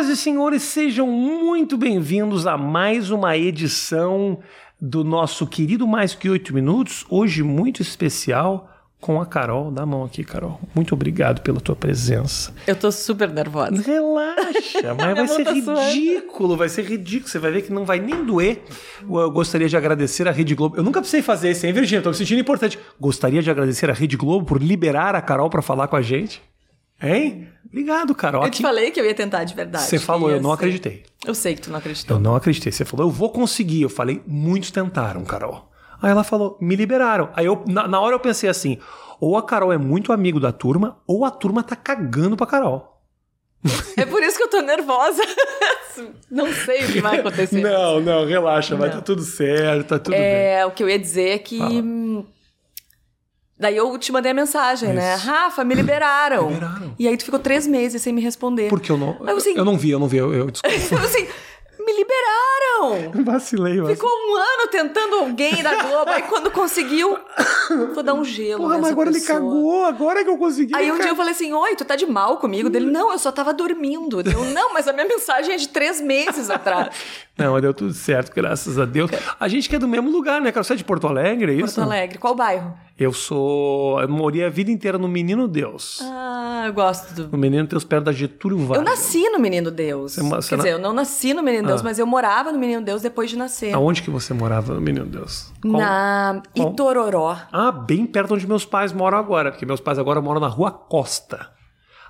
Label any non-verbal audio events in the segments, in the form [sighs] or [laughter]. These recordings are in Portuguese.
Senhoras e senhores, sejam muito bem-vindos a mais uma edição do nosso querido Mais Que Oito Minutos, hoje muito especial com a Carol. Dá a mão aqui, Carol. Muito obrigado pela tua presença. Eu tô super nervosa. Relaxa, [laughs] mas vai ser tá suando. ridículo, vai ser ridículo. Você vai ver que não vai nem doer. Eu gostaria de agradecer a Rede Globo. Eu nunca precisei fazer isso, hein, Virgínia? Tô me sentindo importante. Gostaria de agradecer a Rede Globo por liberar a Carol para falar com a gente. Hein? Obrigado, Carol. Eu te falei que eu ia tentar de verdade. Você falou, eu não acreditei. Eu sei que tu não acreditou. Eu não acreditei. Você falou, eu vou conseguir. Eu falei, muitos tentaram, Carol. Aí ela falou, me liberaram. Aí eu, na, na hora eu pensei assim: ou a Carol é muito amigo da turma, ou a turma tá cagando pra Carol. É por isso que eu tô nervosa. [laughs] não sei o que vai acontecer. Não, não, relaxa, vai Não. tá tudo certo, tá tudo bem. É, o que eu ia dizer é que. Fala. Daí eu te mandei a mensagem, né? Isso. Rafa, me liberaram. [clears throat] Liberaram. E aí tu ficou três meses sem me responder. Porque eu não. Mas, assim- eu não vi, eu não vi, eu, eu desculpa. [laughs] Eu assim, me liberaram! vacilei, vacilei. Ficou um ano tentando alguém da Globo. Aí quando conseguiu, vou dar um gelo. Porra, mas agora ele pessoa. cagou, agora que eu consegui. Aí um dia eu falei assim, oi, tu tá de mal comigo? Dele, não, eu só tava dormindo. Eu, não, mas a minha mensagem é de três meses atrás. [laughs] Não, deu tudo certo, graças a Deus. A gente que é do mesmo lugar, né, cara? Você é de Porto Alegre, é isso? Porto Alegre. Qual bairro? Eu sou. Eu morei a vida inteira no Menino Deus. Ah, eu gosto do... No Menino Deus, perto da Getúlio Vargas. Eu nasci no Menino Deus. Você você Quer na- dizer, eu não nasci no Menino Deus, Ah. mas eu morava no Menino Deus depois de nascer. Aonde que você morava no Menino Deus? Qual- Na qual- Itororó. Ah, bem perto onde meus pais moram agora, porque meus pais agora moram na Rua Costa.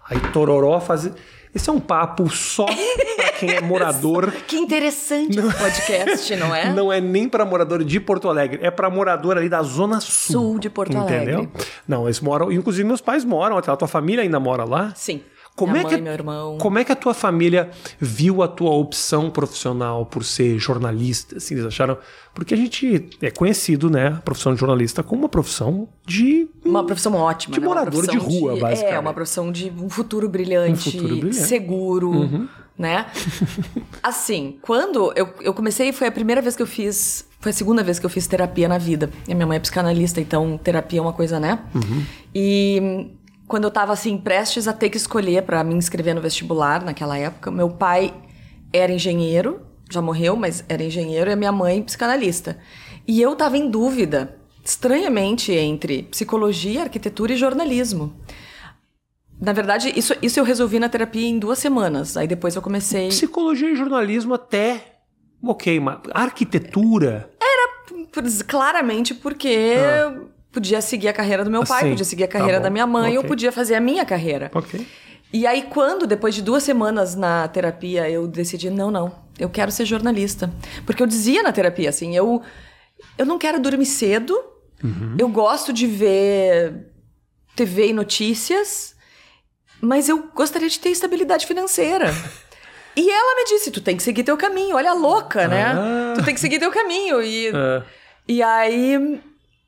Aí Tororó faz. Esse é um papo só pra quem é [laughs] morador. Que interessante esse podcast, não é? [laughs] Não é nem pra morador de Porto Alegre, é pra morador ali da Zona Sul. Sul de Porto Entendeu? Alegre. Não, eles moram. Inclusive, meus pais moram. A tua família ainda mora lá? Sim. Como Minha é mãe, que meu irmão. Como é que a tua família viu a tua opção profissional por ser jornalista? Assim, eles acharam. Porque a gente é conhecido, né? A profissão de jornalista como uma profissão de. Uma profissão ótima. De né? Morador de rua, basicamente. É, uma profissão de um futuro brilhante, Um futuro brilhante. Uhum. seguro, né? [laughs] assim, quando eu, eu comecei, foi a primeira vez que eu fiz, foi a segunda vez que eu fiz terapia na vida. E minha mãe é psicanalista, então terapia é uma coisa, né? Uhum. E quando eu tava assim, prestes a ter que escolher pra me inscrever no vestibular naquela época, meu pai era engenheiro, já morreu, mas era engenheiro, e a minha mãe psicanalista. E eu tava em dúvida, estranhamente, entre psicologia, arquitetura e jornalismo. Na verdade, isso, isso eu resolvi na terapia em duas semanas. Aí depois eu comecei. Psicologia e jornalismo até. Ok, mas arquitetura. Claramente porque eu podia seguir a carreira do meu pai, Sim, podia seguir a tá carreira bom, da minha mãe, eu ok. podia fazer a minha carreira. Ok. E aí, quando, depois de duas semanas na terapia, eu decidi, não, não, eu quero ser jornalista. Porque eu dizia na terapia, assim, eu, eu não quero dormir cedo, eu gosto de ver TV e notícias, mas eu gostaria de ter estabilidade financeira. E ela me disse, tu tem que seguir teu caminho, olha a louca, né? Ah. Tu tem que seguir teu caminho. E, É. e aí,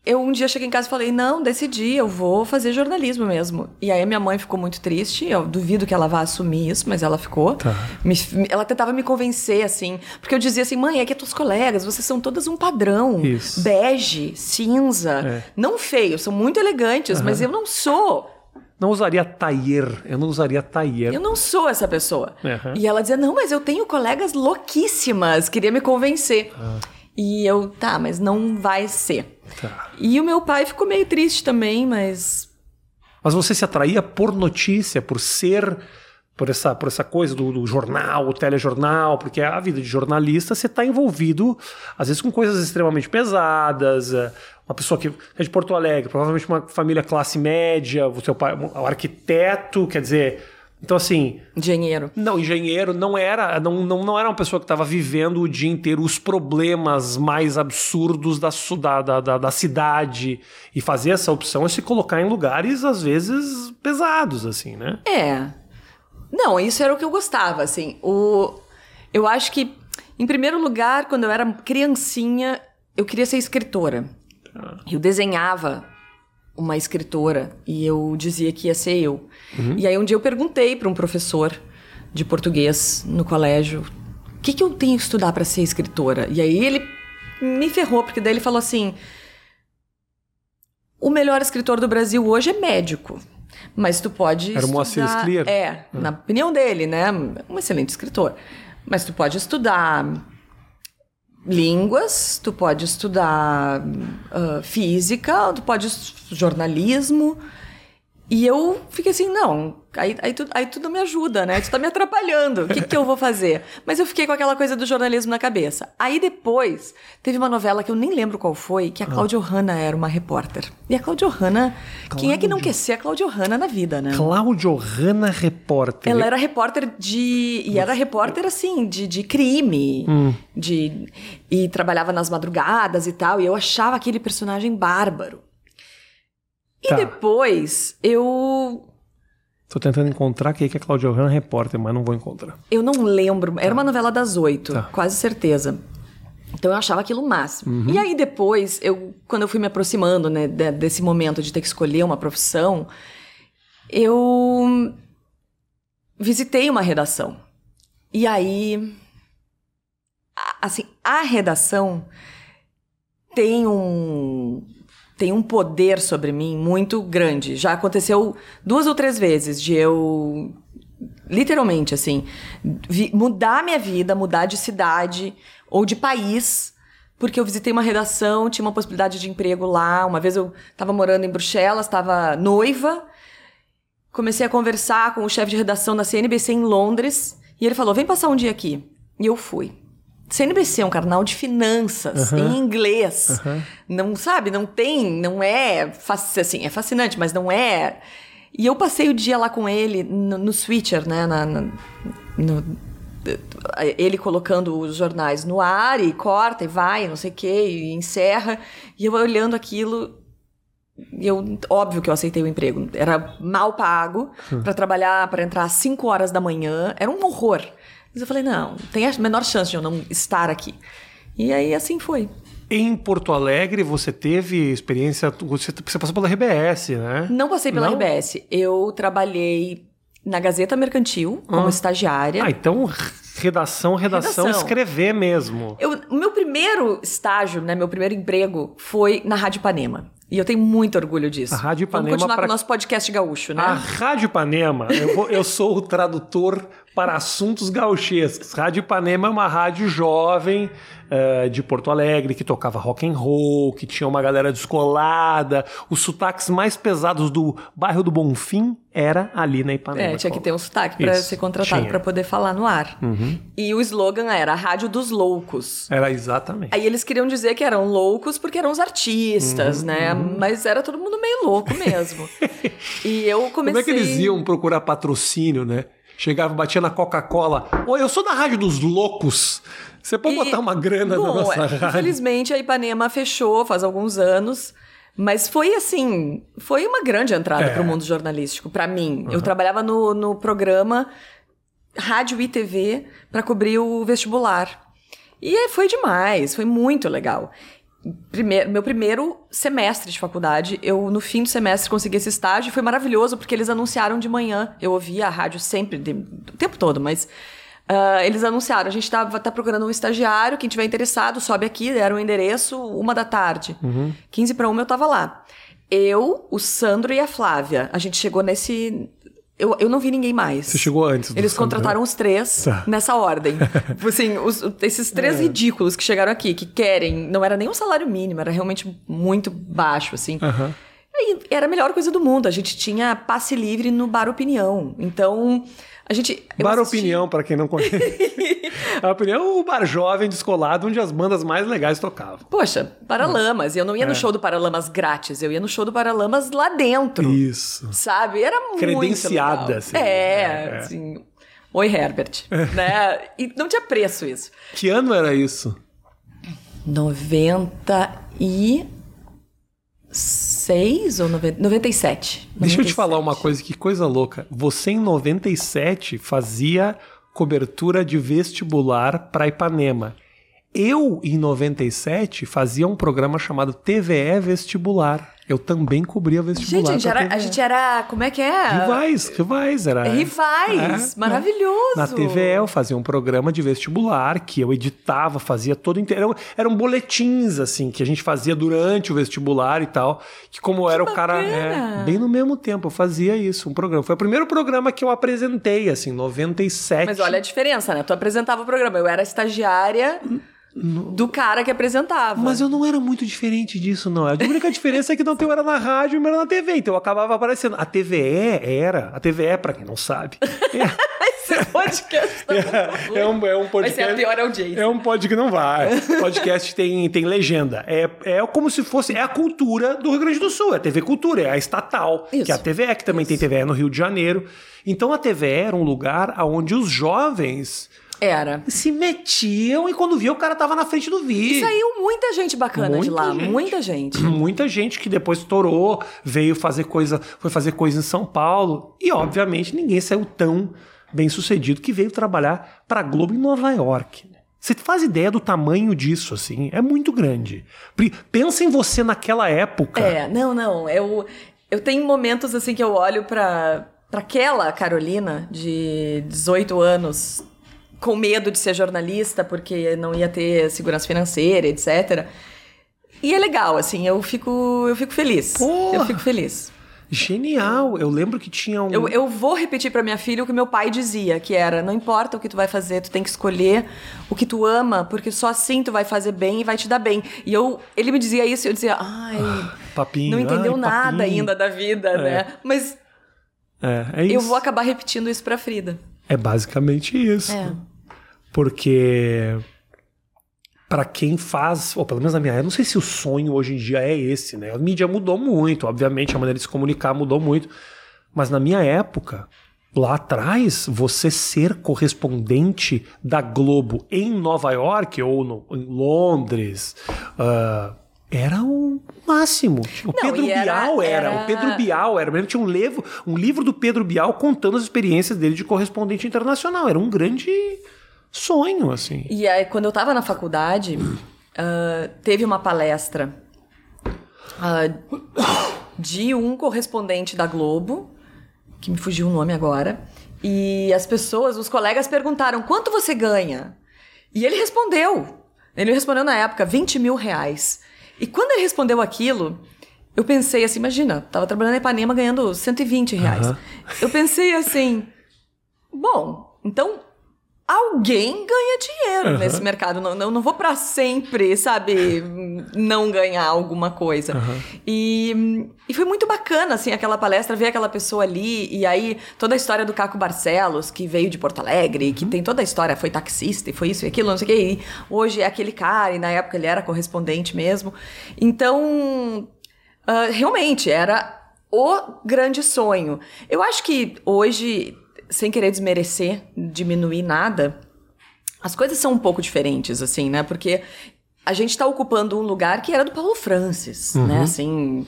eu um dia cheguei em casa e falei: não, decidi, eu vou fazer jornalismo mesmo. E aí, a minha mãe ficou muito triste. Eu duvido que ela vá assumir isso, mas ela ficou. Tá. Me- ela tentava me convencer, assim. Porque eu dizia assim: mãe, é que tuas colegas, vocês são todas um padrão. Isso. Bege, cinza. É. Não feio, são muito elegantes, mas eu não sou. Não usaria taier. Eu não usaria taier. Eu não sou essa pessoa. Aham. E ela dizia: não, mas eu tenho colegas louquíssimas. Queria me convencer. E eu, tá, mas não vai ser. Tá. E o meu pai ficou meio triste também, mas. Mas você se atraía por notícia, por ser. Por essa, por essa coisa do, do jornal, o telejornal, porque a vida de jornalista você está envolvido, às vezes, com coisas extremamente pesadas. é, Uma pessoa que é de Porto Alegre, provavelmente uma família classe média, o seu pai, um arquiteto, quer dizer. Então, assim, Engenheiro. não, engenheiro não era, não, não, não era uma pessoa que estava vivendo o dia inteiro os problemas mais absurdos da, da, da, da, da cidade. E fazer essa opção é se colocar em lugares, às vezes, pesados, assim, né? É. Não, isso era o que eu gostava, assim. O... Eu acho que, em primeiro lugar, quando eu era criancinha, eu queria ser escritora. Eu desenhava uma escritora e eu dizia que ia ser eu. E aí um dia eu perguntei para um professor de português no colégio: o que, que eu tenho que estudar para ser escritora? E aí ele me ferrou, porque daí ele falou assim: o melhor escritor do Brasil hoje é médico. Mas tu pode Era o Moacir estudar... Scliar? É, na opinião dele, né? Um excelente escritor. Mas tu pode estudar línguas, tu pode estudar ah, física, tu pode jornalismo. E eu fiquei assim, não, aí, aí, tu, aí tu não me ajuda, né? Tu tá me atrapalhando. O que, que eu vou fazer? Mas eu fiquei com aquela coisa do jornalismo na cabeça. Aí depois, teve uma novela que eu nem lembro qual foi, que a Cláudia Hanna era uma repórter. E a Cláudia Hanna, quem é que não quer ser a Cláudia Hanna na vida, né? Cláudio Hanna Repórter. Ela era repórter de. E era repórter, assim, de, de crime. De, e trabalhava nas madrugadas e tal. E eu achava aquele personagem bárbaro. E Tá. depois eu. Tô tentando encontrar quem é que é Cláudio Hanna Repórter, mas não vou encontrar. Eu não lembro. Era uma novela das oito, Tá. quase certeza. Então eu achava aquilo o máximo. E aí depois, eu, quando eu fui me aproximando né, de- desse momento de ter que escolher uma profissão, eu visitei uma redação. E aí, assim, a redação tem um tem um poder sobre mim muito grande. Já aconteceu duas ou três vezes de eu literalmente assim vi- mudar minha vida, mudar de cidade ou de país. Porque eu visitei uma redação, tinha uma possibilidade de emprego lá. Uma vez eu estava morando em Bruxelas, estava noiva, comecei a conversar com o chefe de redação da CNBC em Londres e ele falou: vem passar um dia aqui. E eu fui. CNBC é um canal de finanças em inglês. Não sabe, não tem, não é assim, é fascinante, mas não é. E eu passei o dia lá com ele no, no switcher, né, na- na- no- ele colocando os jornais no ar e corta e vai, não sei o quê, e encerra. E eu olhando aquilo, eu, óbvio que eu aceitei o emprego. Era mal pago pra trabalhar, pra entrar às 5 horas da manhã. Era um horror. Mas eu falei, não, tem a menor chance de eu não estar aqui. E aí assim foi. Em Porto Alegre, você teve experiência. Você, você passou pela RBS, né? Não passei pela Não? RBS. Eu trabalhei na Gazeta Mercantil como Ah. estagiária. Ah, então redação, redação, Redação. escrever mesmo. O meu primeiro estágio, né, meu primeiro emprego foi na Rádio Ipanema. E eu tenho muito orgulho disso. A Rádio Vamos Ipanema continuar pra- com o nosso podcast gaúcho, né? A Rádio Ipanema, eu, vou- eu sou o tradutor para assuntos gauchescos. Rádio Ipanema é uma rádio jovem eh, de Porto Alegre que tocava rock and roll, que tinha uma galera descolada. Os sotaques mais pesados do bairro do Bonfim era ali na Ipanema. É, tinha que ter um sotaque Isso, ser contratado. Uhum. pra poder falar no ar. E o slogan era Rádio dos Loucos. Era exatamente. Aí eles queriam dizer que eram loucos porque eram os artistas, Uhum, né? Mas era todo mundo meio louco mesmo. [laughs] e eu comecei. Como é que eles iam procurar patrocínio, né? Chegava, batia na Coca-Cola. Oi, eu sou da Rádio dos Loucos. Você pode E- botar uma grana Bom, na nossa é, rádio? Infelizmente a Ipanema fechou faz alguns anos. Mas foi assim, foi uma grande entrada É. para o mundo jornalístico, para mim. Eu trabalhava no, no programa Rádio e TV para cobrir o vestibular. E foi demais, foi muito legal. Primeiro, meu primeiro semestre de faculdade, eu no fim do semestre consegui esse estágio e foi maravilhoso porque eles anunciaram de manhã. Eu ouvia a rádio sempre, de- o tempo todo, mas ah, eles anunciaram: a gente tá, tá procurando um estagiário, quem tiver interessado, sobe aqui, deram o endereço, uma da tarde. 15 para uma eu tava lá. Eu, o Sandro e a Flávia. A gente chegou nesse. Eu, eu não vi ninguém mais. Você chegou antes Eles contrataram os três [laughs] Tá. nessa ordem. [laughs] assim, os- esses três É. ridículos que chegaram aqui, que querem, não era nem um salário mínimo, era realmente muito baixo, assim. Aham. E era a melhor coisa do mundo. A gente tinha passe livre no Bar Opinião. Então, a gente. Bar assisti- Opinião, pra quem não conhece. [laughs] a Opinião é o bar jovem descolado onde as bandas mais legais tocavam. Poxa, Paralamas. E eu não ia no É. show do Paralamas grátis, eu ia no show do Paralamas lá dentro. Isso. Sabe? Era muito Credenciada, legal. assim. É, É, é. assim. Oi, Herbert. [laughs] né? E não tinha preço isso. Que ano era isso? 96 ou 90, 97? Deixa eu te 97. falar uma coisa, que coisa louca. Você em 97 fazia cobertura de vestibular para Ipanema. Eu, em 97, fazia um programa chamado TVE Vestibular. Eu também cobria vestibular. Gente, a gente, era, a gente era. Como é que é? Rivais, rivais. Era, Rivais, É, maravilhoso. Na TVE eu fazia um programa de vestibular que eu editava, fazia todo inteiro. Eram, boletins, assim, que a gente fazia durante o vestibular e tal. Que como era o cara. bacana. é, bem no mesmo tempo, eu fazia isso, um programa. Foi o primeiro programa que eu apresentei, assim, 97. Mas olha a diferença, né? Tu apresentava o programa. Eu era estagiária do cara que apresentava. Mas eu não era muito diferente disso, não. A única diferença é que não eu era na rádio e era na TV, então eu acabava aparecendo. A TVE era, a TVE, pra quem não sabe, [laughs] Esse podcast tá ruim. é, um, é um Vai podcast. ser a pior audiência. É um podcast não vai. Podcast tem, tem legenda. É, é como se fosse. É a cultura do Rio Grande do Sul. É a TV Cultura, é a estatal. Isso. Que é a TVE, que também tem TVE no Rio de Janeiro. Então a TVE era um lugar onde os jovens Era. se metiam e quando via o cara tava na frente do E vídeo. saiu muita gente bacana de Muita lá. gente. Muita gente. [clears throat] Muita gente que depois estourou, veio fazer coisa, foi fazer coisa em São Paulo. E, obviamente, ninguém saiu tão bem sucedido que veio trabalhar para Globo em Nova York. Você faz ideia do tamanho disso, assim? É muito grande. Pensa em você naquela época. É, não, não. Eu, eu tenho momentos assim que eu olho pra aquela Carolina de 18 anos com medo de ser jornalista porque não ia ter segurança financeira, etc. E é legal, assim, eu fico, eu fico feliz. Porra! Eu fico feliz. Genial. Eu lembro que tinha um. Eu, eu vou repetir pra minha filha o que meu pai dizia, que era: não importa o que tu vai fazer, tu tem que escolher o que tu ama, porque só assim tu vai fazer bem e vai te dar bem. E eu, ele me dizia isso e eu dizia: ai, Papinho. não entendeu ai, nada papinho. ainda da vida, né? Mas É, é isso. eu vou acabar repetindo isso pra Frida. É basicamente isso. É. Porque para quem faz, ou pelo menos na minha época, não sei se o sonho hoje em dia é esse, né? A mídia mudou muito, obviamente, a maneira de se comunicar mudou muito. Mas na minha época, lá atrás, você ser correspondente da Globo em Nova York ou no- em Londres. ah, era o máximo. O Não, Pedro era- Bial era, era- O Pedro Bial era. Eu que tinha um livro, um livro do Pedro Bial contando as experiências dele de correspondente internacional. Era um grande sonho, assim. E aí, quando eu tava na faculdade, ah, teve uma palestra ah, de um correspondente da Globo, que me fugiu o nome agora, e as pessoas, os colegas perguntaram quanto você ganha? E ele respondeu. Ele respondeu na época 20 mil reais. E quando ele respondeu aquilo, eu pensei assim, imagina, tava trabalhando em Ipanema ganhando 120 reais. Aham. Eu pensei assim, bom, então alguém ganha dinheiro Aham. nesse mercado. Não, não, não vou pra sempre, sabe, não ganhar alguma coisa. E, e foi muito bacana, assim, aquela palestra, ver aquela pessoa ali, e aí toda a história do Caco Barcelos, que veio de Porto Alegre, que tem toda a história, foi taxista, e foi isso e aquilo, não sei o quê, e hoje é aquele cara, e na época ele era correspondente mesmo. Então, ah, realmente, era o grande sonho. Eu acho que hoje, sem querer desmerecer, diminuir nada, as coisas são um pouco diferentes, assim, né? Porque a gente tá ocupando um lugar que era do Paulo Francis, né? Assim.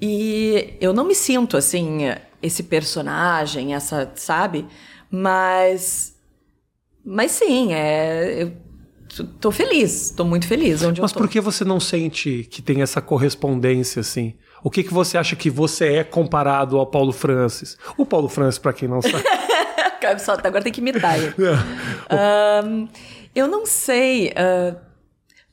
E eu não me sinto, assim, esse personagem, essa, sabe? Mas. Mas sim, é. Eu tô feliz, tô muito feliz onde Mas eu tô. por que você não sente que tem essa correspondência, assim? O que, que você acha que você é comparado ao Paulo Francis? O Paulo Francis, pra quem não sabe. [laughs] Só, agora tem que imitar ele. [laughs] Ahn, eu não sei. ah,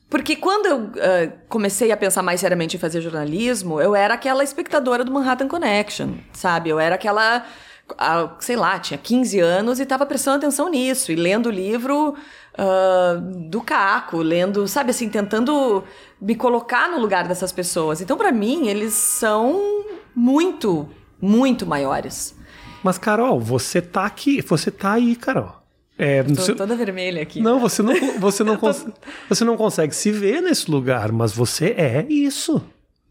porque quando eu ah, comecei a pensar mais seriamente em fazer jornalismo, eu era aquela espectadora do Manhattan Connection, sabe? Eu era aquela. ah, sei lá, tinha 15 anos e estava prestando atenção nisso, e lendo o livro ah, do Caco, lendo, sabe assim, tentando me colocar no lugar dessas pessoas. Então, para mim, eles são muito, muito maiores. Mas, Carol, você tá aqui, você tá aí, Carol. É, Tô você- toda vermelha aqui. Não, você não, você, não [laughs] cons- você não consegue se ver nesse lugar, mas você é isso.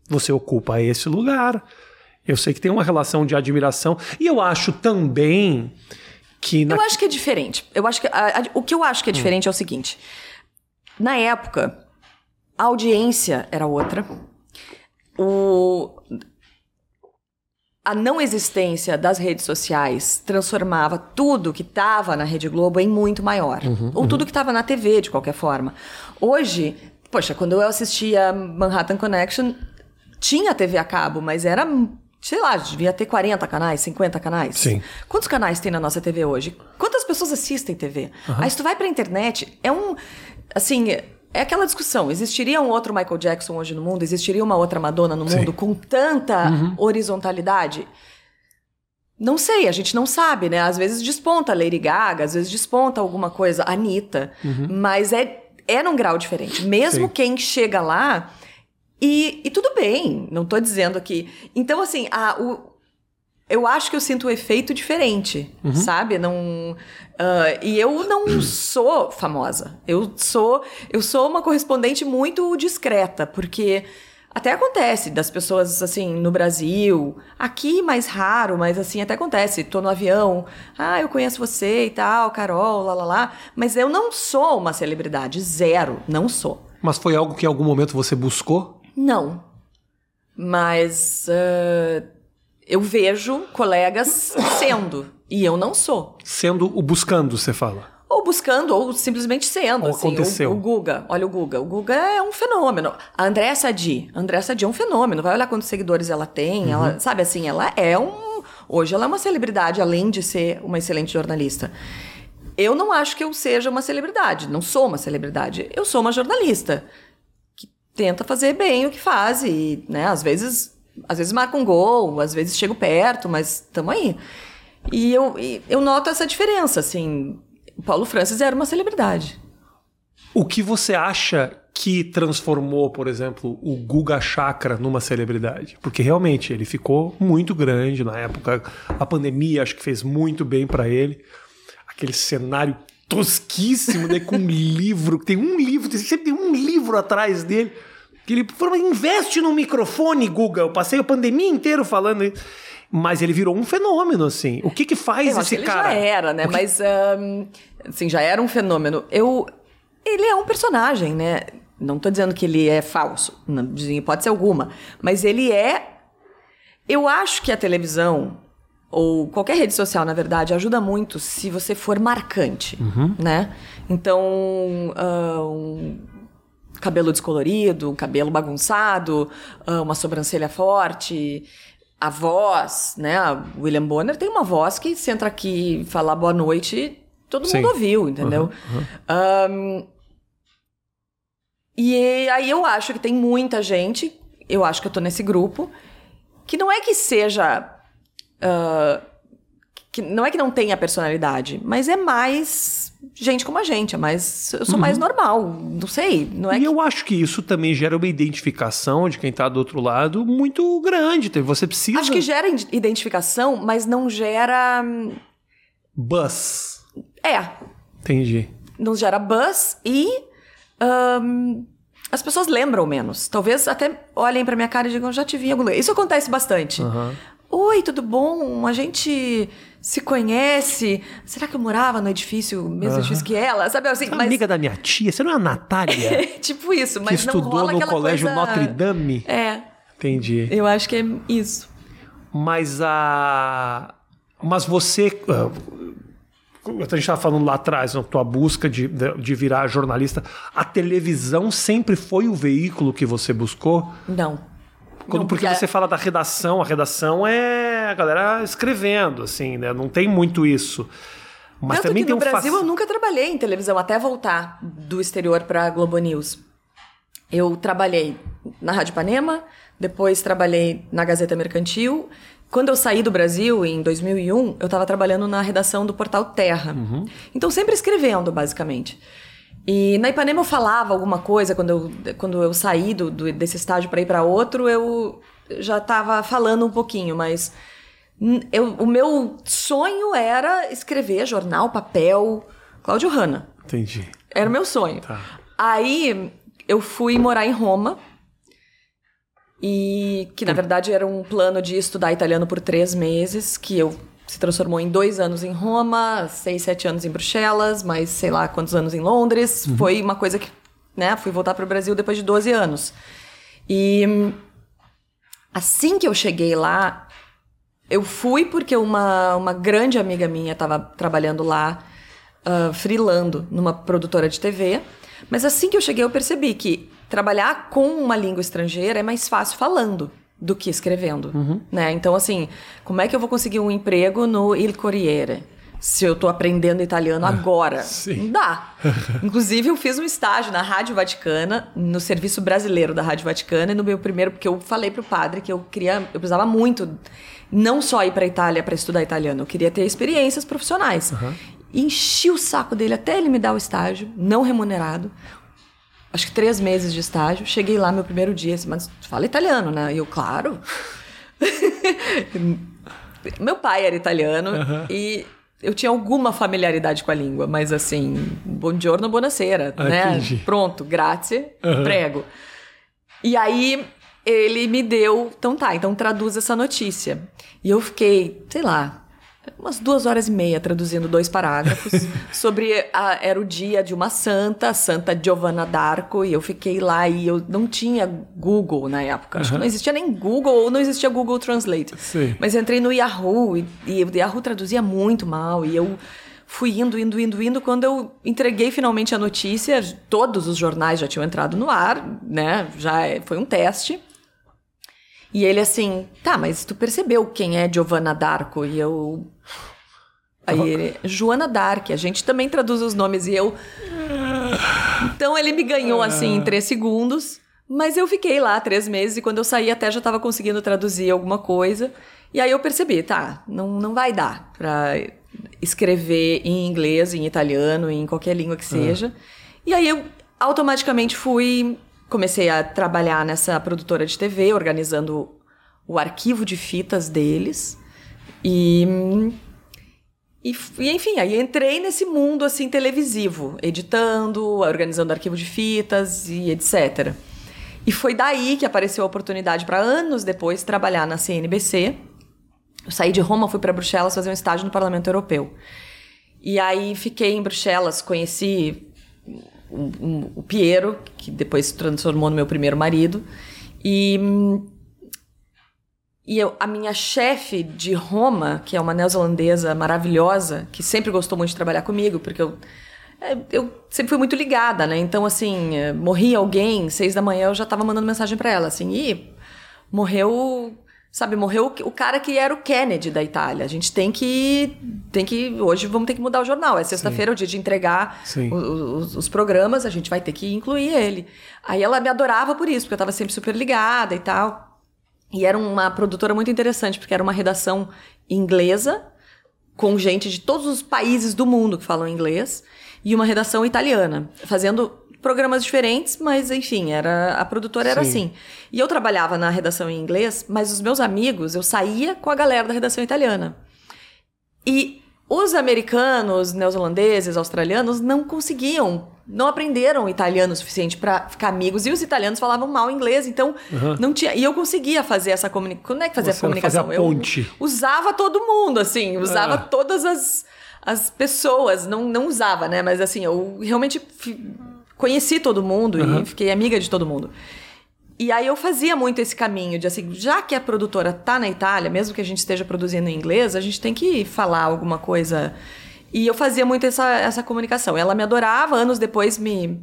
Você ocupa esse lugar. Eu sei que tem uma relação de admiração. E eu acho também que. Na... Eu acho que é diferente. Eu acho que a- a- o que eu acho que é diferente é o seguinte: na época, a audiência era outra. O a não existência das redes sociais transformava tudo que estava na Rede Globo em muito maior. Ou tudo que estava na TV, de qualquer forma. Hoje, poxa, quando eu assistia Manhattan Connection, tinha TV a cabo, mas era, sei lá, devia ter 40 canais, 50 canais. Sim. Quantos canais tem na nossa TV hoje? Quantas pessoas assistem TV? Aí se tu vai pra internet, é um. Assim. É aquela discussão. Existiria um outro Michael Jackson hoje no mundo? Existiria uma outra Madonna no Sim. mundo com tanta horizontalidade? Não sei, a gente não sabe, né? Às vezes desponta Lady Gaga, às vezes desponta alguma coisa, Anitta, mas é, é num grau diferente. Mesmo Sim. quem chega lá, e, e tudo bem, não tô dizendo que. Então, assim, a, o, eu acho que eu sinto um efeito diferente, sabe? Não, ah, e eu não sou famosa. Eu sou, eu sou uma correspondente muito discreta, porque até acontece das pessoas assim no Brasil, aqui mais raro, mas assim até acontece. Tô no avião, ah, eu conheço você e tal, Carol, lá lá lá, mas eu não sou uma celebridade, zero, não sou. Mas foi algo que em algum momento você buscou? Não. Mas ah, eu vejo colegas sendo. E eu não sou. Sendo o buscando, você fala. Ou buscando, ou simplesmente sendo. Ou assim. aconteceu. O, o Guga, olha o Guga. O Guga é um fenômeno. A Andréa Sadi. A Andréa Sadi é um fenômeno. Vai olhar quantos seguidores ela tem. Uhum. Ela, sabe assim, ela é um. Hoje ela é uma celebridade, além de ser uma excelente jornalista. Eu não acho que eu seja uma celebridade. Não sou uma celebridade. Eu sou uma jornalista que tenta fazer bem o que faz. E, né, às vezes. Às vezes marca um gol, às vezes chego perto, mas estamos aí. E eu, e eu noto essa diferença, assim. O Paulo Francis era uma celebridade. O que você acha que transformou, por exemplo, o Guga Chakra numa celebridade? Porque realmente ele ficou muito grande na época. A pandemia acho que fez muito bem pra ele. Aquele cenário tosquíssimo, né, com um [laughs] livro, tem um livro, sempre tem um livro atrás dele. Que ele falou, investe no microfone, Guga. Eu passei a pandemia inteira falando isso. Mas ele virou um fenômeno, assim. O que que faz Eu acho esse que cara? já era, né? Mas, ahn, assim, já era um fenômeno. Eu, ele é um personagem, né? Não tô dizendo que ele é falso, não, em hipótese alguma. Mas ele é... Eu acho que a televisão, ou qualquer rede social, na verdade, ajuda muito se você for marcante, né? Então, um cabelo descolorido, um cabelo bagunçado, ah, uma sobrancelha forte, a voz, né? A William Bonner tem uma voz que se entra aqui e falar boa noite, todo Sim. mundo ouviu, entendeu? Ahn, e aí eu acho que tem muita gente, eu acho que eu tô nesse grupo, que não é que seja. ah, que não é que não tenha personalidade, mas é mais gente como a gente, é mais. Eu sou mais normal, não sei. Não é e que eu acho que isso também gera uma identificação de quem tá do outro lado muito grande. Você precisa. Acho que gera id- identificação, mas não gera. Buzz. É, Entendi. não gera buzz e. hum, as pessoas lembram menos. Talvez até olhem pra minha cara e digam, já te vi em algum lugar. Isso acontece bastante. Aham. Oi, tudo bom? A gente se conhece. Será que eu morava no edifício, mesmo edifício que ela? Sabe assim? É Mas, amiga da minha tia? Você não é a Natália? [laughs] tipo isso, que mas não estudou no colégio coisa... Notre Dame? É, Entendi. eu acho que é isso. Mas a. Mas você. ah, A gente estava falando lá atrás, na tua busca de, de virar jornalista. A televisão sempre foi o veículo que você buscou? Não. Quando, Não, porque a- você fala da redação, a redação é a galera escrevendo, assim, né? Não tem muito isso. Mas Tanto também que tem no um Brasil fac- eu nunca trabalhei em televisão, até voltar do exterior pra Globo News. Eu trabalhei na Rádio Panema, depois trabalhei na Gazeta Mercantil. Quando eu saí do Brasil, em 2001, eu estava trabalhando na redação do portal Terra. Uhum. Então, sempre escrevendo, basicamente. E na Ipanema eu falava alguma coisa, quando eu, quando eu saí do, do- desse estágio para ir para outro, eu já estava falando um pouquinho, mas eu- o meu sonho era escrever jornal, papel, Cláudio Hanna. Entendi. Era o meu sonho. Tá. Aí eu fui morar em Roma. E que na verdade era um plano de estudar italiano por três meses, que eu se transformou em dois anos em Roma, seis, sete anos em Bruxelas, mais sei lá quantos anos em Londres. Foi uma coisa que, né, fui voltar para o Brasil depois de 12 anos. E hum, assim que eu cheguei lá, eu fui porque uma, uma grande amiga minha estava trabalhando lá, ah, freelando numa produtora de TV. Mas assim que eu cheguei, eu percebi que trabalhar com uma língua estrangeira é mais fácil falando. do que escrevendo, né? Então, assim, como é que eu vou conseguir um emprego no Il Corriere? Se eu tô aprendendo italiano agora. sim. Não dá. [laughs] Inclusive, eu fiz um estágio na Rádio Vaticana, no serviço brasileiro da Rádio Vaticana, e no meu primeiro, porque eu falei pro padre que eu queria, eu precisava muito, não só ir pra Itália para estudar italiano, eu queria ter experiências profissionais. Enchi o saco dele até ele me dar o estágio, não remunerado acho que três meses de estágio. Cheguei lá meu primeiro dia, assim, mas fala italiano, né? E eu, claro. [laughs] meu pai era italiano e eu tinha alguma familiaridade com a língua, mas assim, buongiorno, buonasera, Ah, né? entendi. Pronto, grazie, prego. E aí ele me deu, então tá, então traduz essa notícia. E eu fiquei, sei lá, umas duas horas e meia traduzindo dois parágrafos [laughs] sobre a, era o dia de uma santa, Santa Giovanna d'Arco, e eu fiquei lá e eu não tinha Google na época. Acho que não existia nem Google ou não existia Google Translate. Sim. Mas eu entrei no Yahoo e, e o Yahoo traduzia muito mal e eu fui indo, indo, indo, indo. Quando eu entreguei finalmente a notícia, todos os jornais já tinham entrado no ar, né? Já é- foi um teste. E ele assim, tá, mas tu percebeu quem é Giovanna d'Arco? E eu. Aí ele, Joana Dark, a gente também traduz os nomes e eu. Então ele me ganhou assim em três segundos, mas eu fiquei lá três meses e quando eu saí até já estava conseguindo traduzir alguma coisa. E aí eu percebi, tá, não, não vai dar pra escrever em inglês, em italiano, em qualquer língua que seja. E aí eu automaticamente fui, comecei a trabalhar nessa produtora de TV, organizando o arquivo de fitas deles. E e, enfim, aí entrei nesse mundo assim televisivo, editando, organizando arquivo de fitas e etc. E foi daí que apareceu a oportunidade para anos depois trabalhar na CNBC. Eu saí de Roma, fui para Bruxelas fazer um estágio no Parlamento Europeu. E aí fiquei em Bruxelas, conheci o, o- Piero, que depois se transformou no meu primeiro marido. E e eu- a minha chefe de Roma, que é uma neozelandesa maravilhosa, que sempre gostou muito de trabalhar comigo, porque eu, é, eu sempre fui muito ligada, né? Então, assim, é, morria alguém, seis da manhã, eu já tava mandando mensagem pra ela, assim, e morreu, sabe, morreu o- o cara que era o Kennedy da Itália. A gente tem que, tem que, hoje vamos ter que mudar o jornal. É sexta-feira, é o dia de entregar o- os, programas, a gente vai ter que incluir ele. Aí ela me adorava por isso, porque eu tava sempre super ligada e tal. E era uma produtora muito interessante, porque era uma redação inglesa, com gente de todos os países do mundo que falam inglês, e uma redação italiana, fazendo programas diferentes, mas enfim, era a produtora era Sim. assim. E eu trabalhava na redação em inglês, mas os meus amigos, eu saía com a galera da redação italiana. E os americanos, neozelandeses, australianos não conseguiam, não aprenderam italiano o suficiente para ficar amigos. E os italianos falavam mal inglês, então não tinha. E eu conseguia fazer essa comunicação. Como é que fazia Você a comunicação? fazia a ponte. Eu usava todo mundo, assim, usava Ah. todas as, as pessoas. Não, não usava, né? Mas assim, eu realmente conheci todo mundo e fiquei amiga de todo mundo. E aí eu fazia muito esse caminho de assim, já que a produtora tá na Itália, mesmo que a gente esteja produzindo em inglês, a gente tem que falar alguma coisa. E eu fazia muito essa, essa comunicação. Ela me adorava, anos depois me,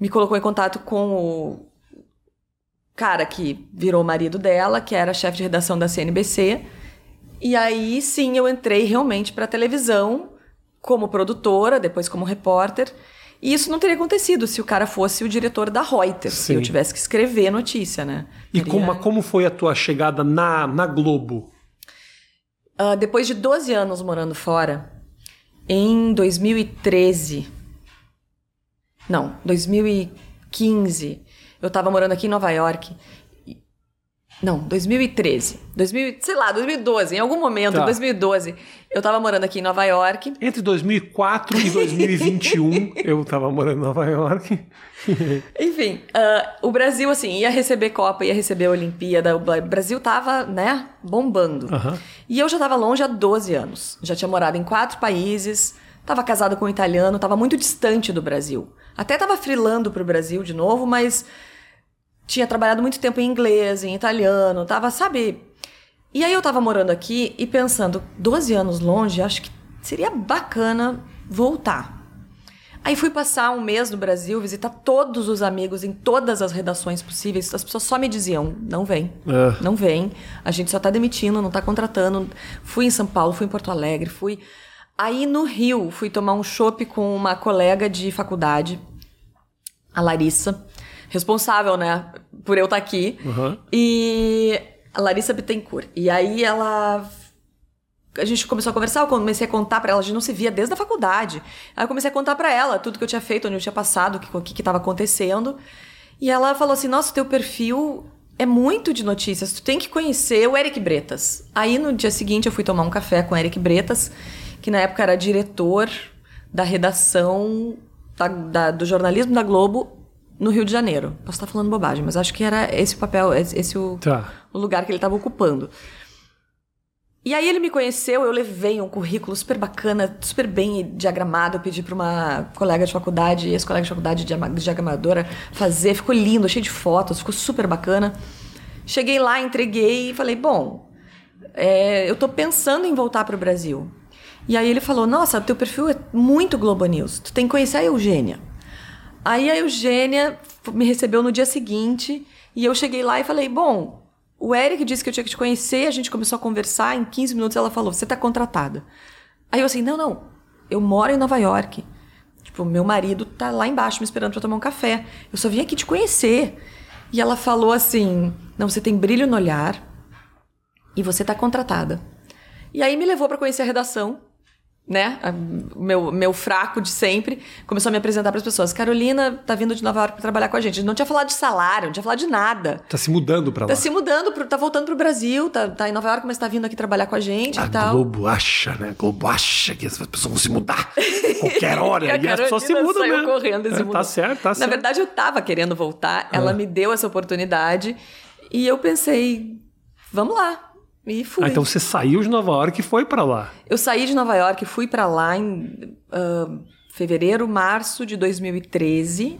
me colocou em contato com o cara que virou o marido dela, que era chefe de redação da CNBC. E aí sim eu entrei realmente para televisão como produtora, depois como repórter. E isso não teria acontecido se o cara fosse o diretor da Reuters, se Sim. eu tivesse que escrever notícia, né? E Teria- como, como foi a tua chegada na, na Globo? Ah, depois de 12 anos morando fora, em 2013. Não, 2015. Eu tava morando aqui em Nova York. Não, 2013. 2000, sei lá, 2012. Em algum momento, Tá. em 2012, eu tava morando aqui em Nova York. Entre 2004 e 2021, [laughs] eu tava morando em Nova York. Enfim, ah, o Brasil, assim, ia receber Copa, ia receber a Olimpíada. O Bra- Brasil tava, né, bombando. E eu já tava longe há 12 anos. Já tinha morado em quatro países, tava casado com um italiano, tava muito distante do Brasil. Até tava frilando pro Brasil de novo, mas tinha trabalhado muito tempo em inglês, em italiano, tava, sabe? E aí eu tava morando aqui e pensando, 12 anos longe, acho que seria bacana voltar. Aí fui passar um mês no Brasil, visitar todos os amigos em todas as redações possíveis. As pessoas só me diziam: não vem, É. não vem. A gente só tá demitindo, não tá contratando. Fui em São Paulo, fui em Porto Alegre, fui. Aí no Rio, fui tomar um chopp com uma colega de faculdade, a Larissa, responsável, né, por eu estar aqui. Uhum. E a Larissa Bittencourt. E aí ela a gente começou a conversar, eu comecei a contar pra ela, a gente não se via desde a faculdade. Aí eu comecei a contar pra ela tudo que eu tinha feito, onde eu tinha passado, o que, o que que tava acontecendo. E ela falou assim: "Nossa, teu perfil é muito de notícias, tu tem que conhecer o Eric Bretas". Aí no dia seguinte eu fui tomar um café com o Eric Bretas, que na época era diretor da redação da- da- do jornalismo da Globo no Rio de Janeiro. Posso estar falando bobagem, mas acho que era esse o papel, esse, o, Tá. o lugar que ele estava ocupando. E aí ele me conheceu, eu levei um currículo super bacana, super bem diagramado. Eu pedi para uma colega de faculdade, ex-colega de faculdade diama- diagramadora, fazer. Ficou lindo, cheio de fotos, ficou super bacana. Cheguei lá, entreguei e falei, bom, é, eu tô pensando em voltar para o Brasil. E aí ele falou, nossa, teu perfil é muito Globo News, tu tem que conhecer a Eugênia. Aí a Eugênia me recebeu no dia seguinte e eu cheguei lá e falei: Bom, o Eric disse que eu tinha que te conhecer, a gente começou a conversar, em 15 minutos ela falou: Você tá contratada. Aí eu assim: Não, não, eu moro em Nova York. Tipo, meu marido tá lá embaixo me esperando pra tomar um café. Eu só vim aqui te conhecer. E ela falou assim: Não, você tem brilho no olhar e você tá contratada. E aí me levou pra conhecer a redação né? Meu, meu fraco de sempre. Começou a me apresentar para as pessoas. Carolina tá vindo de Nova York para trabalhar com a gente. Não tinha falado de salário, não tinha falado de nada. Tá se mudando pra lá. Tá se mudando, pro, tá voltando pro Brasil, tá, tá em Nova York, mas tá vindo aqui trabalhar com a gente A e tal. Globo acha, né? A Globo acha que as pessoas vão se mudar [laughs] qualquer hora. E e as pessoas se mudam saiu mesmo. correndo e se É. Tá certo, tá Na certo. verdade, eu tava querendo voltar, ela Ah. me deu essa oportunidade e eu pensei, vamos lá. E fui. Ah, então você saiu de Nova York e foi pra lá. Eu saí de Nova York, fui pra lá em ah, fevereiro, março de 2013.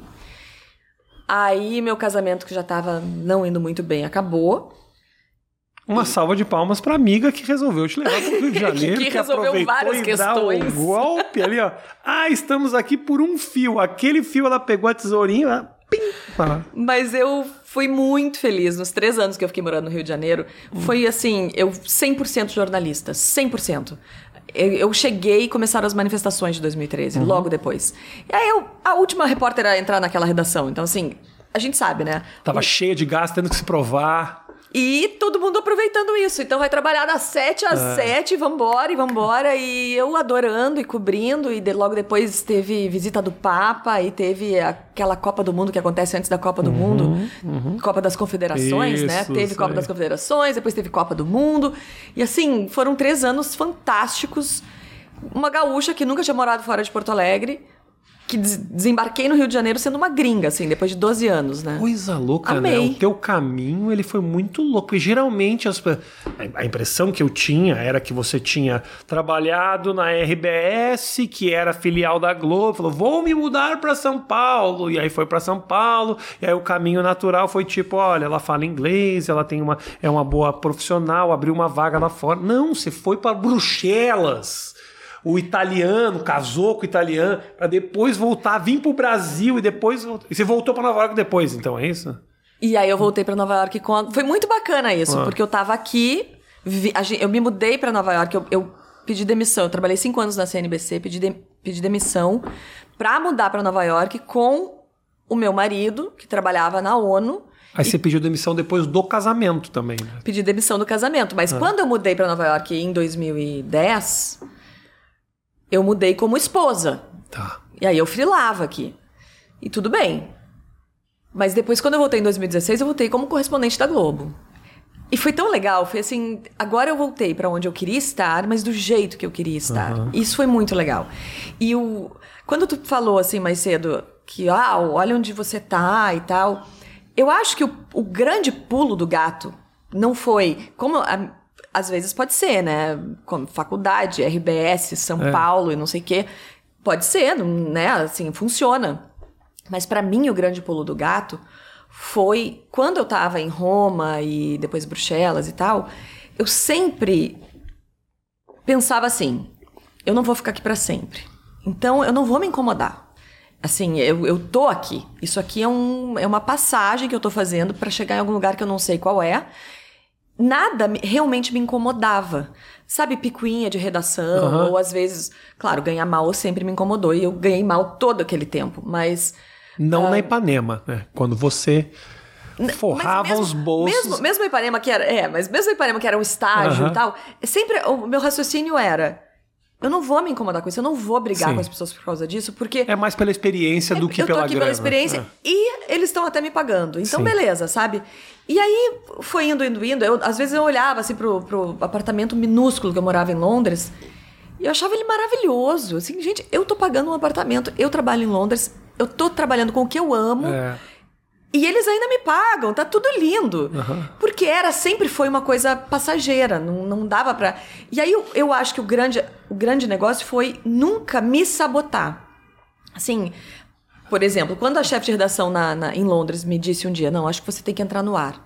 Aí meu casamento, que já tava não indo muito bem, acabou. Uma salva de palmas pra amiga que resolveu te levar pro Rio de [laughs] Janeiro. Que resolveu aproveitou várias e dá questões. o golpe ali, ó. Ah, estamos aqui por um fio. Aquele fio ela pegou a tesourinha, ela, pim, Mas eu fui muito feliz nos três anos que eu fiquei morando no Rio de Janeiro. Foi assim, eu 100% jornalista, 100%. Eu, eu cheguei e começaram as manifestações de 2013, logo depois. E aí eu, a última repórter a entrar naquela redação. Então, assim, a gente sabe, né? Tava cheia de gás, tendo que se provar. E todo mundo aproveitando isso. Então vai trabalhar das 7 às É. 7, vambora e vambora. E eu adorando e cobrindo. E de- logo depois teve visita do Papa e teve aquela Copa do Mundo que acontece antes da Copa do Mundo. Copa das Confederações, né? Uhum, Isso, Teve Copa das Confederações, depois teve Copa do Mundo. E assim, foram três anos fantásticos. Uma gaúcha que nunca tinha morado fora de Porto Alegre. Que des- desembarquei no Rio de Janeiro sendo uma gringa, assim, depois de 12 anos, né? Coisa louca, né? Amei. O teu caminho, ele foi muito louco. E geralmente as a impressão que eu tinha era que você tinha trabalhado na RBS, que era filial da Globo, falou: "Vou me mudar para São Paulo". E aí foi para São Paulo, e aí o caminho natural foi tipo, olha, ela fala inglês, ela tem uma é uma boa profissional, abriu uma vaga lá fora. Não, você foi para Bruxelas o italiano, casou com o italiano, pra depois voltar, vir pro Brasil e depois. E você voltou pra Nova York depois, então, é isso? E aí eu voltei pra Nova York com a... Foi muito bacana isso, Ah. porque eu tava aqui, vi- eu me mudei pra Nova York, eu, eu pedi demissão, eu trabalhei cinco anos na CNBC, pedi, de- pedi demissão pra mudar pra Nova York com o meu marido, que trabalhava na ONU, Aí você pediu demissão depois do casamento também, né? pedi demissão do casamento. Mas quando eu mudei pra Nova York em 2010, eu mudei como esposa. Tá. E aí eu frilava aqui. E tudo bem. Mas depois, quando eu voltei em 2016, eu voltei como correspondente da Globo. E foi tão legal, foi assim, agora eu voltei pra onde eu queria estar, mas do jeito que eu queria estar. Isso foi muito legal. E o quando tu falou assim mais cedo que ah, olha onde você tá e tal, eu acho que o, o grande pulo do gato não foi como a- às vezes pode ser, né? Como faculdade, RBS, São É. Paulo e não sei o quê. Pode ser, né? Assim, funciona. Mas pra mim o grande pulo do gato foi quando eu tava em Roma e depois Bruxelas e tal, eu sempre pensava assim: eu não vou ficar aqui pra sempre. Então eu não vou me incomodar. Assim, eu, eu tô aqui. Isso aqui é, um, é uma passagem que eu tô fazendo para chegar em algum lugar que eu não sei qual é. Nada me- realmente me incomodava. Sabe, picuinha de redação, Aham. ou às vezes, claro, ganhar mal sempre me incomodou e eu ganhei mal todo aquele tempo, mas Não na Ipanema, né? Quando você forrava mesmo- os bolsos. Mesmo, mesmo Ipanema que era, é, mas mesmo Ipanema que era um estágio Aham. e tal, sempre o meu raciocínio era, eu não vou me incomodar com isso, eu não vou brigar Sim. com as pessoas por causa disso, porque É mais pela experiência do que eu tô pela aqui grana. pela experiência É. e eles estão até me pagando. Então, Sim. beleza, sabe? E aí foi indo, indo, indo. Eu, às vezes eu olhava assim pro, pro apartamento minúsculo que eu morava em Londres e eu achava ele maravilhoso. Assim, gente, eu tô pagando um apartamento, eu trabalho em Londres, eu tô trabalhando com o que eu amo. É. E eles ainda me pagam, tá tudo lindo. Aham. Porque era, sempre foi uma coisa passageira, não, não dava pra. E aí eu, eu acho que o grande, o grande negócio foi nunca me sabotar. Assim, por exemplo, quando a chefe de redação na, na- em Londres me disse um dia: Não, acho que você tem que entrar no ar.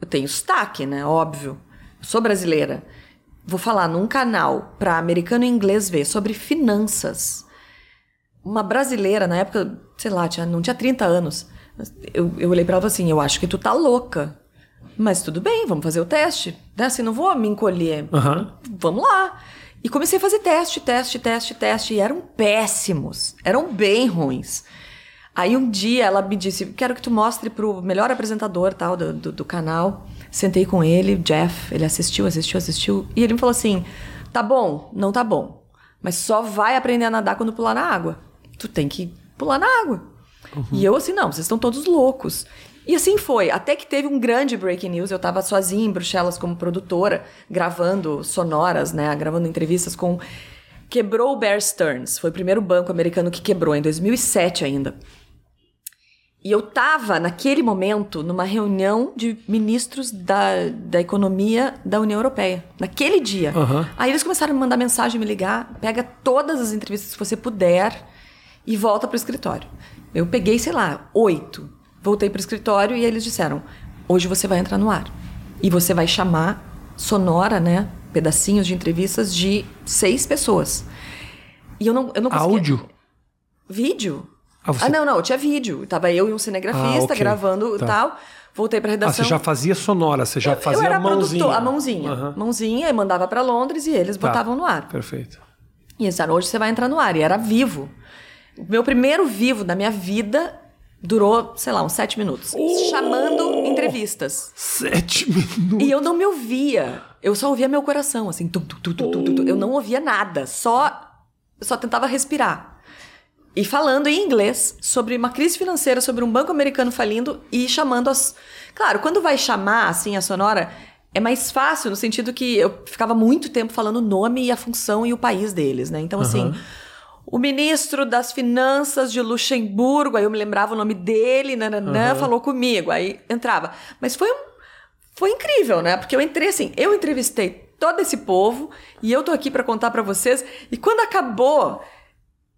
Eu tenho sotaque, né? Óbvio. Sou brasileira. Vou falar num canal pra americano e inglês ver sobre finanças uma brasileira, na época, sei lá, tinha, não tinha 30 anos. Eu, eu olhei pra ela assim: Eu acho que tu tá louca. Mas tudo bem, vamos fazer o teste. Né? Assim, não vou me encolher. Aham. Vamos lá. E comecei a fazer teste, teste, teste, teste. E eram péssimos. Eram bem ruins. Aí um dia ela me disse: Quero que tu mostre pro melhor apresentador tal do, do, do canal. Sentei com ele, Jeff. Ele assistiu, assistiu, assistiu. E ele me falou assim: Tá bom, não tá bom. Mas só vai aprender a nadar quando pular na água. Tu tem que pular na água. E eu assim: Não, vocês estão todos loucos. E assim foi, até que teve um grande breaking news. Eu tava sozinha em Bruxelas como produtora, gravando sonoras, né? Gravando entrevistas com. Quebrou o Bear Stearns. Foi o primeiro banco americano que quebrou, em 2007 ainda. E eu tava, naquele momento, numa reunião de ministros da, da economia da União Europeia. Naquele dia. Aham. Aí eles começaram a me mandar mensagem, me ligar. Pega todas as entrevistas que você puder e volta pro escritório. Eu peguei, sei lá, oito. Voltei pro escritório e eles disseram: hoje você vai entrar no ar. E você vai chamar sonora, né? Pedacinhos de entrevistas de seis pessoas. E eu não, eu não conseguia. Áudio? Vídeo? Ah, Ah, você- não, não, tinha vídeo. Tava eu e um cinegrafista Ah, ok. gravando e Tá. tal. Voltei pra Ah, redação. você já fazia sonora, você já fazia eu era a mãozinha. produtor, a mãozinha. Aham. Mãozinha, e mandava pra Londres e eles Tá. botavam no ar. Perfeito. E eles disseram, hoje você vai entrar no ar. E era vivo. O meu primeiro vivo da minha vida durou, sei lá, uns sete minutos. Oh! Chamando entrevistas. Sete minutos. E eu não me ouvia. Eu só ouvia meu coração, assim. Tum, tum, tum, tum, tum, tum, tum. Eu não ouvia nada. Só, só tentava respirar. E falando em inglês sobre uma crise financeira, sobre um banco americano falindo e chamando as. Claro, quando vai chamar, assim, a sonora, é mais fácil no sentido que eu ficava muito tempo falando o nome e a função e o país deles, né? Então, assim. O ministro das Finanças de Luxemburgo, aí eu me lembrava o nome dele, nananã, falou comigo, aí entrava. Mas foi um, foi incrível, né? Porque eu entrei assim, eu entrevistei todo esse povo e eu tô aqui pra contar pra vocês. E quando acabou,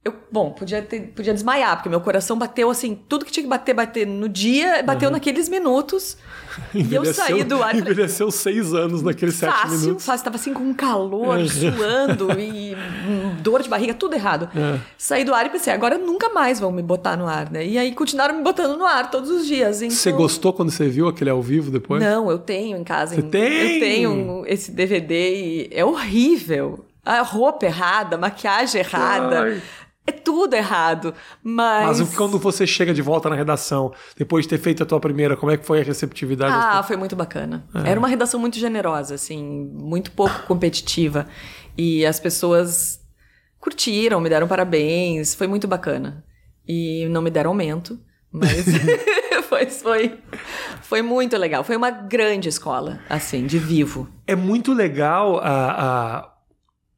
eu, bom, podia, ter- podia desmaiar, porque meu coração bateu assim, tudo que tinha que bater, bater no dia, bateu naqueles minutos. [laughs] E eu saí do ar. e Envelheceu seis anos naqueles sete Fácil, minutos. fácil, tava assim com um calor, Uhum. suando e [laughs] dor de barriga, tudo errado. É. Saí do ar e pensei, agora nunca mais vão me botar no ar, né? E aí continuaram me botando no ar todos os dias. Então... Você gostou quando você viu aquele ao vivo depois? Não, eu tenho em casa. Você em- tem? Eu tenho esse DVD e é horrível. A roupa errada, a maquiagem errada. Ai. É tudo errado. Mas. Mas quando você chega de volta na redação, depois de ter feito a tua primeira, como é que foi a receptividade? das Ah, foi muito bacana. É. Era uma redação muito generosa, assim, muito pouco [sighs] competitiva. E as pessoas curtiram, me deram parabéns, foi muito bacana. E não me deram aumento, mas [laughs] [laughs] foi, foi, foi muito legal. Foi uma grande escola, assim, de vivo. é muito legal a, a-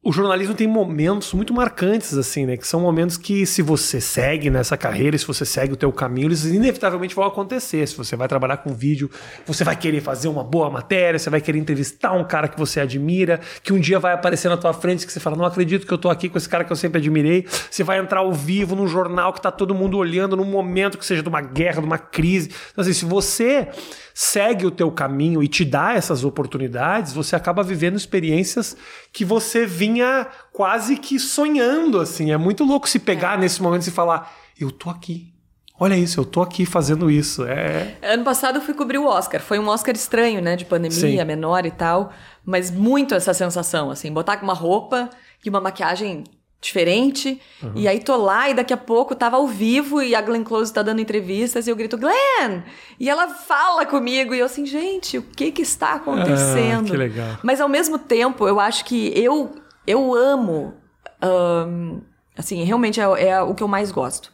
o jornalismo tem momentos muito marcantes assim né? Que são momentos que se você segue nessa carreira se você segue o teu caminho eles inevitavelmente vão acontecer. Se você vai trabalhar com vídeo você vai querer fazer uma boa matéria você vai querer entrevistar um cara que você admira que um dia vai aparecer na tua frente que você fala não acredito que eu tô aqui com esse cara que eu sempre admirei. Você vai entrar ao vivo num jornal que tá todo mundo olhando num momento que seja de uma guerra de uma crise. Então assim se você segue o teu caminho e te dá essas oportunidades, você acaba vivendo experiências que você vinha quase que sonhando, assim. É muito louco se pegar nesse momento e falar, eu tô aqui. Olha isso, eu tô aqui fazendo isso. É. Ano passado eu fui cobrir o Oscar. Foi um Oscar estranho, né? De pandemia, Sim. menor e tal. Mas muito essa sensação, assim, botar com uma roupa e uma maquiagem diferente. E aí tô lá e daqui a pouco tava ao vivo e a Glenn Close tá dando entrevistas e eu grito, Glenn! E ela fala comigo e eu assim, gente, o que que está acontecendo? Ah, que legal. Mas ao mesmo tempo, eu acho que eu, eu amo. ahn, assim, realmente é, é o que eu mais gosto.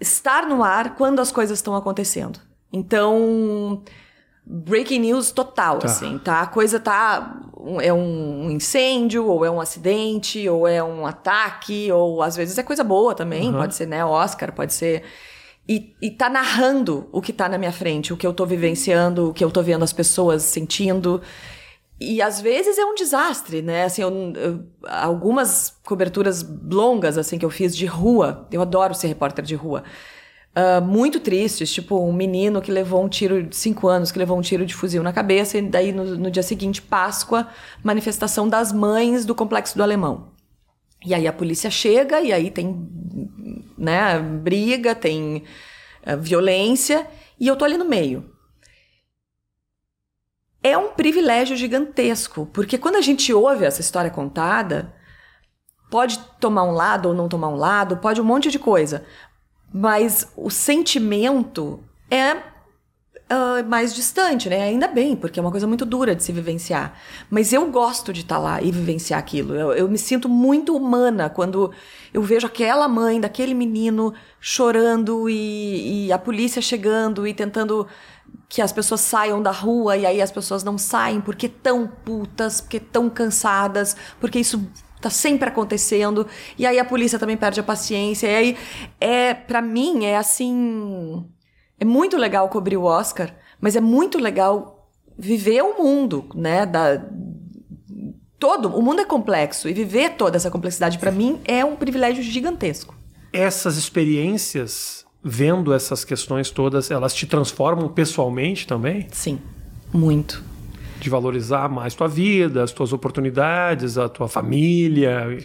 Estar no ar quando as coisas estão acontecendo. Então, breaking news total, Tá. assim, tá? A coisa tá. É um incêndio, ou é um acidente, ou é um ataque, ou às vezes é coisa boa também, Uhum. pode ser, né? Oscar, pode ser. E, e tá narrando o que tá na minha frente, o que eu tô vivenciando, o que eu tô vendo as pessoas sentindo. E às vezes é um desastre, né? Assim, eu- eu- algumas coberturas longas assim que eu fiz de rua, eu adoro ser repórter de rua. Ah, muito tristes, tipo um menino que levou um tiro de 5 anos, que levou um tiro de fuzil na cabeça, e daí no, no dia seguinte, Páscoa, manifestação das mães do Complexo do Alemão. E aí a polícia chega, e aí tem né, briga, tem eh, violência, e eu tô ali no meio. É um privilégio gigantesco, porque quando a gente ouve essa história contada, pode tomar um lado ou não tomar um lado, pode um monte de coisa, mas o sentimento é ah, mais distante, né? Ainda bem, porque é uma coisa muito dura de se vivenciar. Mas eu gosto de estar lá e vivenciar aquilo. Eu, eu me sinto muito humana quando eu vejo aquela mãe daquele menino chorando e, e a polícia chegando e tentando que as pessoas saiam da rua e aí as pessoas não saem porque tão putas, porque tão cansadas, porque isso tá sempre acontecendo. E aí a polícia também perde a paciência. E aí é para mim é assim, é muito legal cobrir o Oscar, mas é muito legal viver o mundo, né, da todo, o mundo é complexo e viver toda essa complexidade para mim é um privilégio gigantesco. Essas experiências, vendo essas questões todas, elas te transformam pessoalmente também? Sim, muito. De valorizar mais tua vida, as tuas oportunidades, a tua família.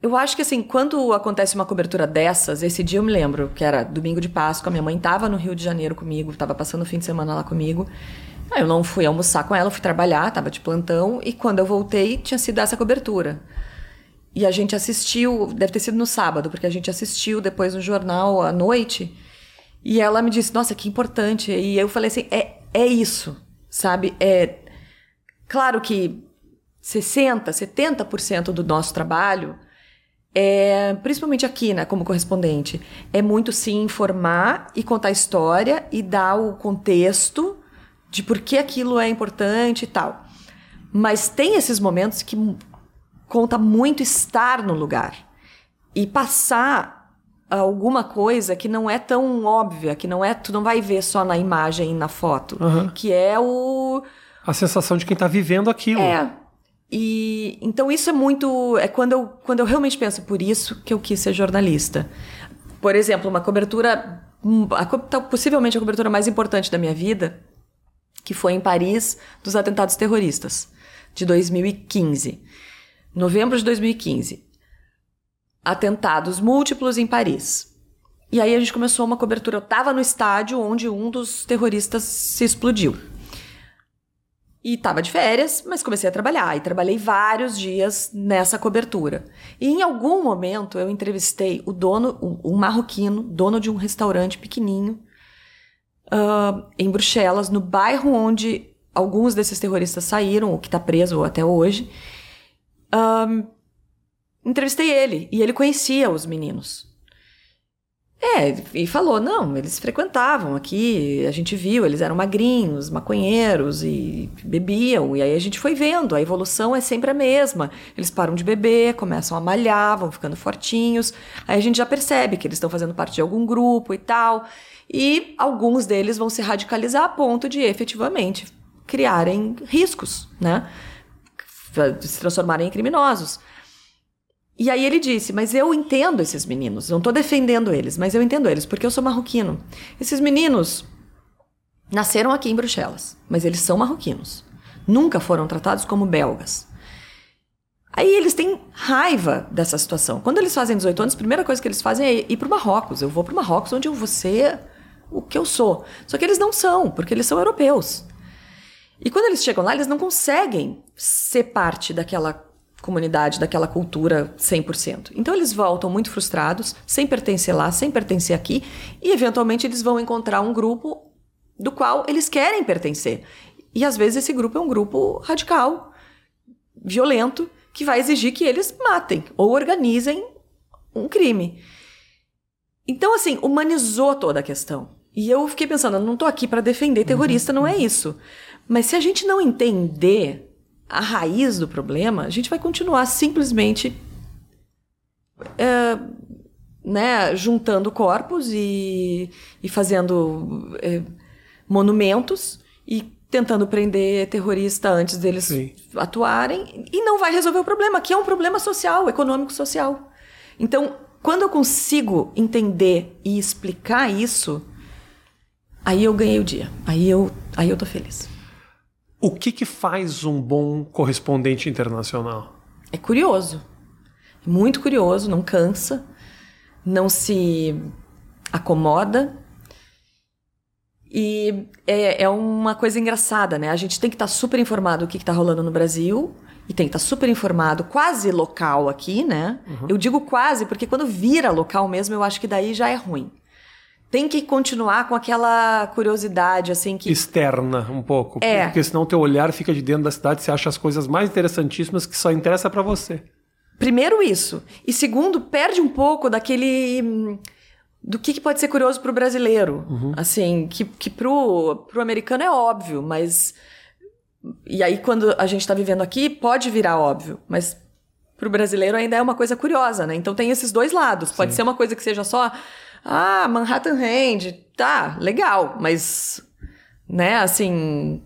Eu acho que assim, quando acontece uma cobertura dessas, esse dia eu me lembro que era domingo de Páscoa, minha mãe estava no Rio de Janeiro comigo, estava passando o fim de semana lá comigo. Eu não fui almoçar com ela, fui trabalhar, estava de plantão, e quando eu voltei, tinha sido essa cobertura. E a gente assistiu, deve ter sido no sábado, porque a gente assistiu depois no jornal à noite, e ela me disse, nossa, que importante. E eu falei assim, é, é isso, sabe? É claro que 60, 70% do nosso trabalho é, principalmente aqui, né, como correspondente, é muito sim informar e contar a história e dar o contexto de por que aquilo é importante e tal. Mas tem esses momentos que conta muito estar no lugar e passar alguma coisa que não é tão óbvia, que não é, tu não vai ver só na imagem e na foto, Aham. que é o A sensação de quem tá vivendo aquilo. é. E então isso é muito. É quando eu, quando eu realmente penso por isso que eu quis ser jornalista. Por exemplo, uma cobertura. hum, a possivelmente a cobertura mais importante da minha vida, que foi em Paris, dos atentados terroristas, de 2015. Novembro de 2015. Atentados múltiplos em Paris. E aí a gente começou uma cobertura. Eu estava no estádio onde um dos terroristas se explodiu. E estava de férias, mas comecei a trabalhar. E trabalhei vários dias nessa cobertura. E em algum momento eu entrevistei o dono, um, marroquino, dono de um restaurante pequenininho, ah, em Bruxelas, no bairro onde alguns desses terroristas saíram, o que está preso até hoje. Ahn, entrevistei ele e ele conhecia os meninos. É, e falou, não, eles frequentavam aqui, a gente viu, eles eram magrinhos, maconheiros e bebiam, e aí a gente foi vendo, a evolução é sempre a mesma. Eles param de beber, começam a malhar, vão ficando fortinhos, aí a gente já percebe que eles estão fazendo parte de algum grupo e tal, e alguns deles vão se radicalizar a ponto de efetivamente criarem riscos, né? Se transformarem em criminosos. E aí ele disse: Mas eu entendo esses meninos, não tô defendendo eles, mas eu entendo eles, porque eu sou marroquino. Esses meninos nasceram aqui em Bruxelas, mas eles são marroquinos. Nunca foram tratados como belgas. Aí eles têm raiva dessa situação. Quando eles fazem 18 anos, a primeira coisa que eles fazem é ir para o Marrocos. Eu vou para o Marrocos, onde eu vou ser o que eu sou. Só que eles não são, porque eles são europeus. E quando eles chegam lá, eles não conseguem ser parte daquela comunidade, daquela cultura 100%. Então eles voltam muito frustrados, sem pertencer lá, sem pertencer aqui, e eventualmente eles vão encontrar um grupo do qual eles querem pertencer. E às vezes esse grupo é um grupo radical, violento, que vai exigir que eles matem ou organizem um crime. Então, assim, humanizou toda a questão. E eu fiquei pensando, eu não estou aqui para defender terrorista, não é isso. Mas se a gente não entender a raiz do problema, a gente vai continuar simplesmente é, né, juntando corpos e, e fazendo é, monumentos e tentando prender terrorista antes deles Sim. atuarem e não vai resolver o problema, que é um problema social, econômico social. Então, quando eu consigo entender e explicar isso, aí eu ganhei o dia. Aí eu, aí eu tô feliz. O que que faz um bom correspondente internacional? É curioso. Muito curioso, não cansa, não se acomoda, e é, é uma coisa engraçada, né? A gente tem que estar tá super informado do que está rolando no Brasil e tem que estar tá super informado, quase local aqui, né? Uhum. Eu digo quase porque quando vira local mesmo, eu acho que daí já é ruim. Tem que continuar com aquela curiosidade, assim, que. Externa, um pouco. É. Porque senão o teu olhar fica de dentro da cidade, você acha as coisas mais interessantíssimas que só interessa para você. Primeiro, isso. E segundo, perde um pouco daquele hum, do que, que pode ser curioso para o brasileiro. Uhum. Assim, que, que pro, pro americano é óbvio, mas. E aí, quando a gente está vivendo aqui, pode virar óbvio, mas pro brasileiro ainda é uma coisa curiosa, né? Então tem esses dois lados. Pode Sim. ser uma coisa que seja só. Ah, Manhattan Hand, tá, legal, mas. Né, assim.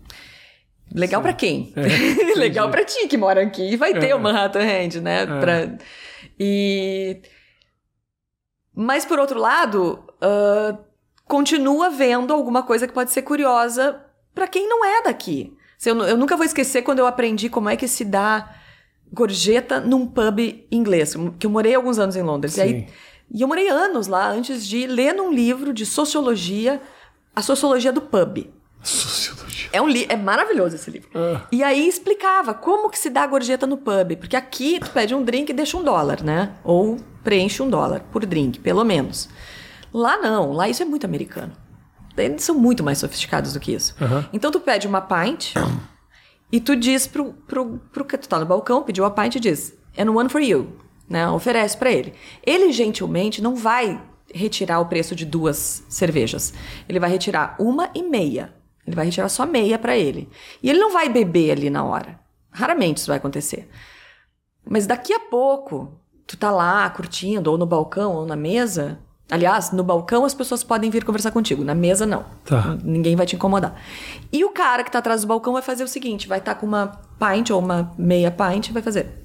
Legal para quem? É, [laughs] legal para ti que mora aqui e vai é. ter o Manhattan Hand, né? É. Pra... E mas, por outro lado, uh, continua vendo alguma coisa que pode ser curiosa para quem não é daqui. Eu, eu, nunca vou esquecer quando eu aprendi como é que se dá gorjeta num pub inglês, que eu morei alguns anos em Londres. E, aí, e eu morei anos lá antes de ler num livro de sociologia, a sociologia do pub. Sociologia. É um li é maravilhoso esse livro. Ah. E aí explicava como que se dá gorjeta no pub, porque aqui tu pede um drink e deixa um dólar, né? Ou preenche um dólar por drink, pelo menos. Lá não, lá isso é muito americano. Eles são muito mais sofisticados do que isso. Uhum. Então tu pede uma pint e tu diz pro, pro, pro que tu tá no balcão, pediu a pint e diz, and one for you, né? Oferece para ele. Ele gentilmente não vai retirar o preço de duas cervejas. Ele vai retirar uma e meia. Ele vai retirar só meia para ele. E ele não vai beber ali na hora. Raramente isso vai acontecer. Mas daqui a pouco, tu tá lá curtindo, ou no balcão, ou na mesa. Aliás, no balcão as pessoas podem vir conversar contigo, na mesa não. Tá. Ninguém vai te incomodar. E o cara que tá atrás do balcão vai fazer o seguinte: vai estar tá com uma pint ou uma meia pint e vai fazer.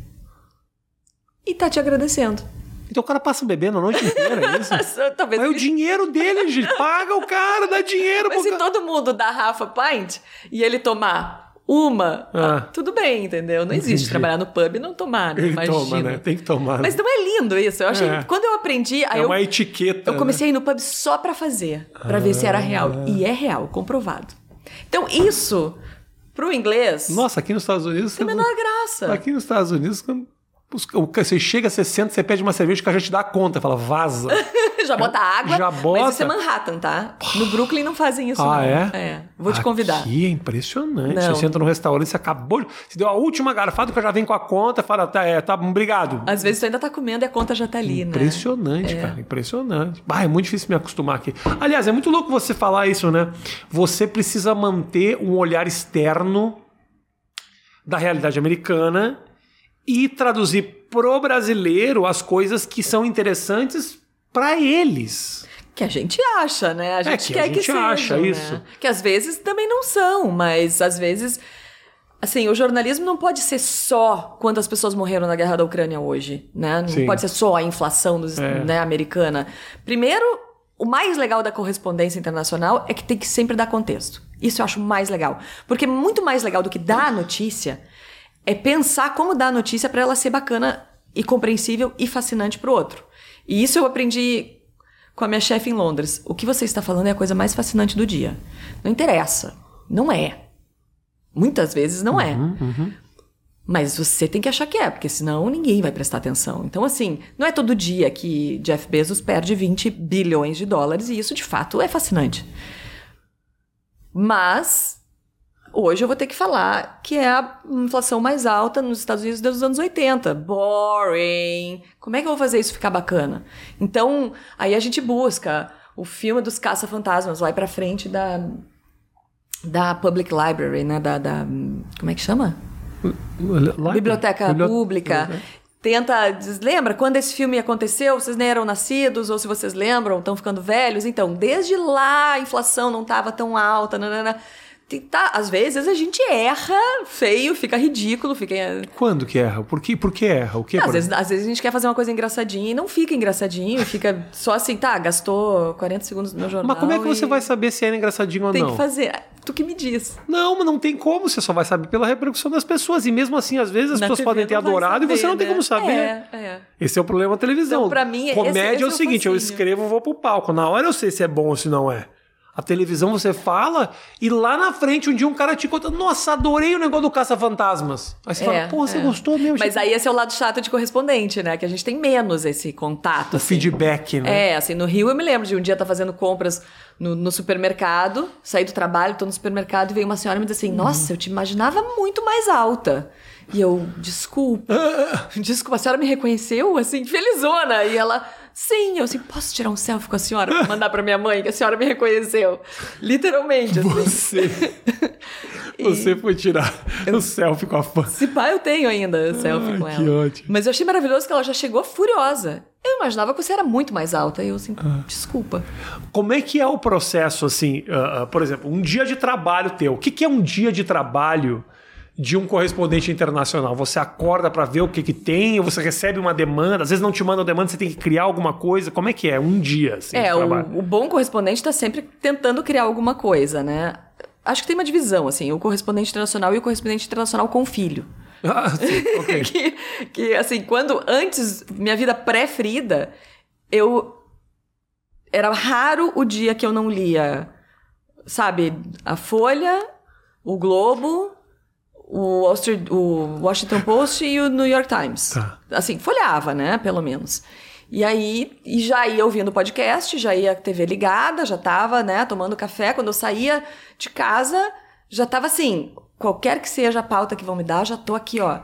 E tá te agradecendo. Então o cara passa bebendo a noite inteira, é isso? [laughs] Talvez Mas ele... o dinheiro dele, gente. Paga o cara, dá dinheiro Mas se cara. todo mundo dá Rafa Pint e ele tomar uma, ah. tudo bem, entendeu? Não existe Entendi. trabalhar no pub e não tomar, né? Ele Imagina. toma, né? Tem que tomar. Mas não é lindo isso. Eu achei. É. Quando eu aprendi. é eu, uma etiqueta. Eu comecei né? a ir no pub só para fazer, para ah. ver se era real. E é real, comprovado. Então, isso, pro inglês. Nossa, aqui nos Estados Unidos. Tem a menor graça. Aqui nos Estados Unidos, você chega, você senta, você pede uma cerveja que a gente dá conta, fala, vaza. [laughs] já bota água. Já bota. Mas isso é Manhattan, tá? No Brooklyn não fazem isso, ah, não. é? É. Vou te convidar. Aqui é impressionante. Não. Você entra no restaurante, você acabou. Você deu a última garfada que já vem com a conta, fala, tá, é, tá, obrigado. Às vezes você ainda tá comendo e a conta já tá ali, impressionante, né? Impressionante, cara. Impressionante. Ah, é muito difícil me acostumar aqui. Aliás, é muito louco você falar isso, né? Você precisa manter um olhar externo da realidade americana e traduzir pro brasileiro as coisas que são interessantes para eles. Que a gente acha, né? A gente é, que quer a gente que acha né? isso. Que às vezes também não são, mas às vezes assim, o jornalismo não pode ser só quantas pessoas morreram na guerra da Ucrânia hoje, né? Não Sim. pode ser só a inflação dos, é. né, americana. Primeiro, o mais legal da correspondência internacional é que tem que sempre dar contexto. Isso eu acho mais legal. Porque muito mais legal do que dar a notícia é pensar como dar a notícia para ela ser bacana e compreensível e fascinante para o outro. E isso eu aprendi com a minha chefe em Londres. O que você está falando é a coisa mais fascinante do dia. Não interessa. Não é. Muitas vezes não é. Uhum, uhum. Mas você tem que achar que é, porque senão ninguém vai prestar atenção. Então, assim, não é todo dia que Jeff Bezos perde 20 bilhões de dólares, e isso de fato é fascinante. Mas, hoje eu vou ter que falar que é a inflação mais alta nos Estados Unidos desde os anos 80. Boring! Como é que eu vou fazer isso ficar bacana? Então, aí a gente busca o filme dos caça-fantasmas, vai pra frente da, da Public Library, né? Da, da como é que chama? Lá- Biblioteca Bibli- Pública. Tenta. diz- Lembra quando esse filme aconteceu? Vocês nem eram nascidos, ou se vocês lembram, estão ficando velhos. Então, desde lá a inflação não estava tão alta. Nanana. Tem- Tá, às vezes a gente erra feio, fica ridículo, fica. Quando que erra? Por que, por que erra? O que, Às por vezes, às vezes a gente quer fazer uma coisa engraçadinha e não fica engraçadinho, fica só assim, tá, gastou 40 segundos no meu jornal. Mas como é que você vai saber se era engraçadinho ou Tem não? que fazer. Tu que me diz. Não, mas não tem como, você só vai saber pela repercussão das pessoas. E mesmo assim, às vezes as Na pessoas TV podem ter adorado e você saber, não tem né? como saber. É, é. Esse é o problema da televisão. Então, pra mim, esse- Comédia esse é é o seguinte: eu escrevo, vou pro palco. Na hora eu sei se é bom ou se não é. A televisão você fala e lá na frente um dia um cara te conta: Nossa, adorei o negócio do Caça-Fantasmas. Aí você É, fala: Pô, você é. gostou mesmo? Mas aí esse é o lado chato de correspondente, né? Que a gente tem menos esse contato. O assim. feedback, né? É, assim, no Rio eu me lembro de um dia estar fazendo compras no, no supermercado, saí do trabalho, tô no supermercado e veio uma senhora e me disse assim: Nossa, eu te imaginava muito mais alta. E eu, desculpa. [laughs] desculpa, a senhora me reconheceu, assim, felizona. E ela, sim, eu assim, posso tirar um selfie com a senhora pra mandar pra minha mãe, que a senhora me reconheceu. Literalmente, assim. Você. [laughs] Você foi tirar o selfie com a fã. Se pá, eu tenho ainda selfie Ai, com que ela. ótimo. Mas eu achei maravilhoso que ela já chegou furiosa. Eu imaginava que você era muito mais alta. E eu assim, Ah. desculpa. Como é que é o processo, assim, ah, ah, por exemplo, um dia de trabalho teu? O que, que é um dia de trabalho de um correspondente internacional? Você acorda para ver o que, que tem, ou você recebe uma demanda, às vezes não te mandam demanda, você tem que criar alguma coisa. Como é que é? Um dia, assim, É, o, o bom correspondente está sempre tentando criar alguma coisa, né? Acho que tem uma divisão, assim, o correspondente internacional e o correspondente internacional com filho. [laughs] Ah, sim, ok. [laughs] que, que, assim, quando antes, minha vida pré-Frida, eu. Era raro o dia que eu não lia, sabe, a Folha, o Globo, o, o Washington Post e o New York Times. Tá. Assim, folhava, né, pelo menos. E aí, e já ia ouvindo podcast, já ia a TV ligada, já tava, né, tomando café. Quando eu saía de casa, já tava assim, qualquer que seja a pauta que vão me dar, já tô aqui, ó.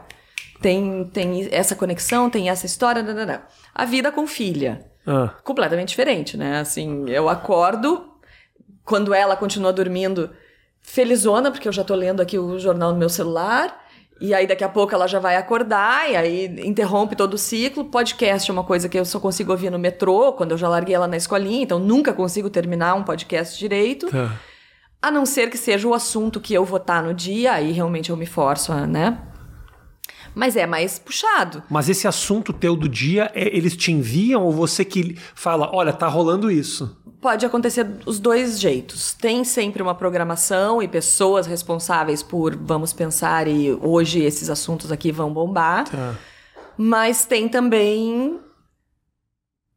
Tem, tem essa conexão, tem essa história, nananã. A vida com filha. Ah, Completamente diferente, né? Assim, eu acordo, quando ela continua dormindo, felizona, porque eu já tô lendo aqui o jornal no meu celular. E aí, daqui a pouco, ela já vai acordar, e aí interrompe todo o ciclo. Podcast é uma coisa que eu só consigo ouvir no metrô, quando eu já larguei ela na escolinha, então nunca consigo terminar um podcast direito. tá. A não ser que seja o assunto que eu vou estar no dia, aí realmente eu me forço a, né? Mas é mais puxado. Mas esse assunto teu do dia, é- eles te enviam ou você que fala, olha, tá rolando isso? Pode acontecer os dois jeitos. Tem sempre uma programação e pessoas responsáveis por vamos pensar e hoje esses assuntos aqui vão bombar. Tá. Mas tem também.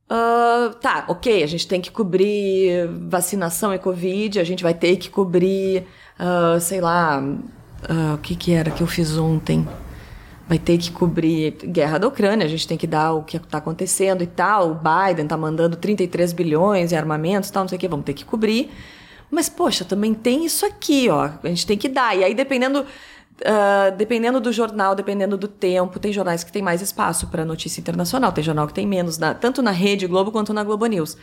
ah, tá, ok, a gente tem que cobrir vacinação e Covid, a gente vai ter que cobrir, ah, sei lá, ah, o que, que era que eu fiz ontem? Vai ter que cobrir guerra da Ucrânia, a gente tem que dar o que está acontecendo e tal. O Biden tá mandando 33 bilhões em armamentos e tal, não sei o que, vamos ter que cobrir. Mas, poxa, também tem isso aqui, ó. A gente tem que dar. E aí, dependendo, ah, dependendo do jornal, dependendo do tempo, tem jornais que tem mais espaço para notícia internacional, tem jornal que tem menos, na- tanto na Rede Globo quanto na Globo News.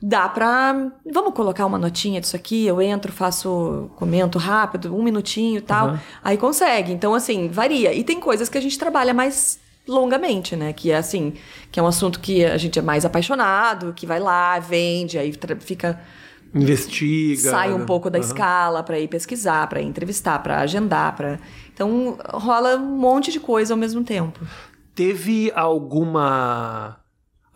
Dá pra. Vamos colocar uma notinha disso aqui, eu entro, faço, comento rápido, um minutinho e tal. Uhum. Aí consegue. Então, assim, varia. E tem coisas que a gente trabalha mais longamente, né? Que é assim, que é um assunto que a gente é mais apaixonado, que vai lá, vende, aí fica Investiga. sai um pouco da Aham. escala para ir pesquisar, para entrevistar, para agendar, para então rola um monte de coisa ao mesmo tempo. Teve alguma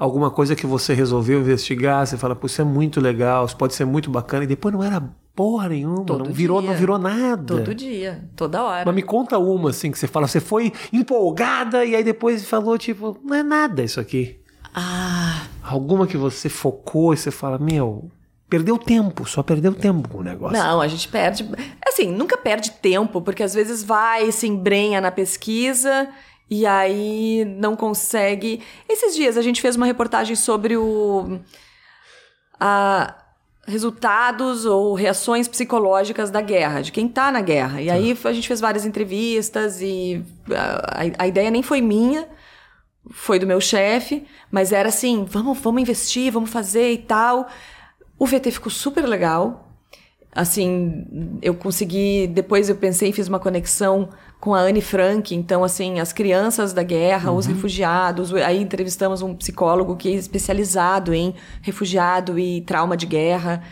alguma coisa que você resolveu investigar? Você fala, pô, isso é muito legal, isso pode ser muito bacana, e depois não era porra nenhuma, Todo não virou, dia. não virou nada. Todo dia, toda hora. Mas me conta uma, assim, que você fala, você foi empolgada e aí depois falou, tipo, não é nada isso aqui. Ah, Alguma que você focou e você fala, meu, perdeu tempo, só perdeu tempo com o negócio. não, a gente perde. Assim, nunca perde tempo, porque às vezes vai, se embrenha na pesquisa e aí não consegue. Esses dias a gente fez uma reportagem sobre o. a- resultados ou reações psicológicas da guerra, de quem tá na guerra. E aí a gente fez várias entrevistas e a, a- a ideia nem foi minha, foi do meu chefe, mas era assim, vamos, vamos investir, vamos fazer e tal. O VT ficou super legal. Assim, eu consegui, depois eu pensei e fiz uma conexão com a Anne Frank, então assim, as crianças da guerra, os refugiados, aí entrevistamos um psicólogo que é especializado em refugiado e trauma de guerra.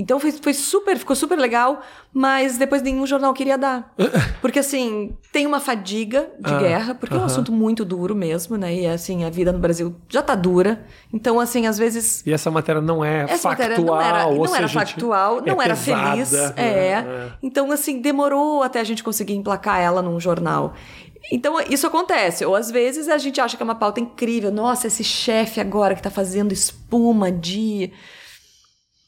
Então foi, foi super, ficou super legal, mas depois nenhum jornal queria dar. [laughs] Porque assim, tem uma fadiga de Ah, guerra, porque é um assunto muito duro mesmo, né? E assim, a vida no Brasil já tá dura. Então assim, às vezes E essa matéria não é essa factual, matéria não era, não seja, era factual, não é era pesada, feliz. É. É. Então, assim, demorou até a gente conseguir emplacar ela num jornal. Então, isso acontece. Ou às vezes a gente acha que é uma pauta incrível. Nossa, esse chefe agora que tá fazendo espuma de.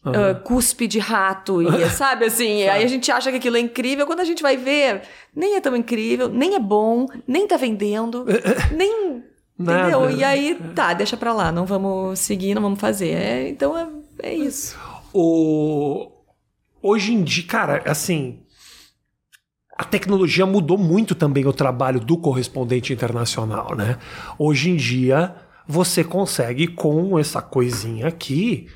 Ah, cuspe de rato, e, [laughs] sabe assim? aí a gente acha que aquilo é incrível, quando a gente vai ver, nem é tão incrível, nem é bom, nem tá vendendo, nem. Nada. Entendeu? E aí, tá, deixa pra lá, não vamos seguir, não vamos fazer. É, então é, é isso. O... Hoje em dia, cara, assim. A tecnologia mudou muito também o trabalho do correspondente internacional, né? Hoje em dia, você consegue com essa coisinha aqui,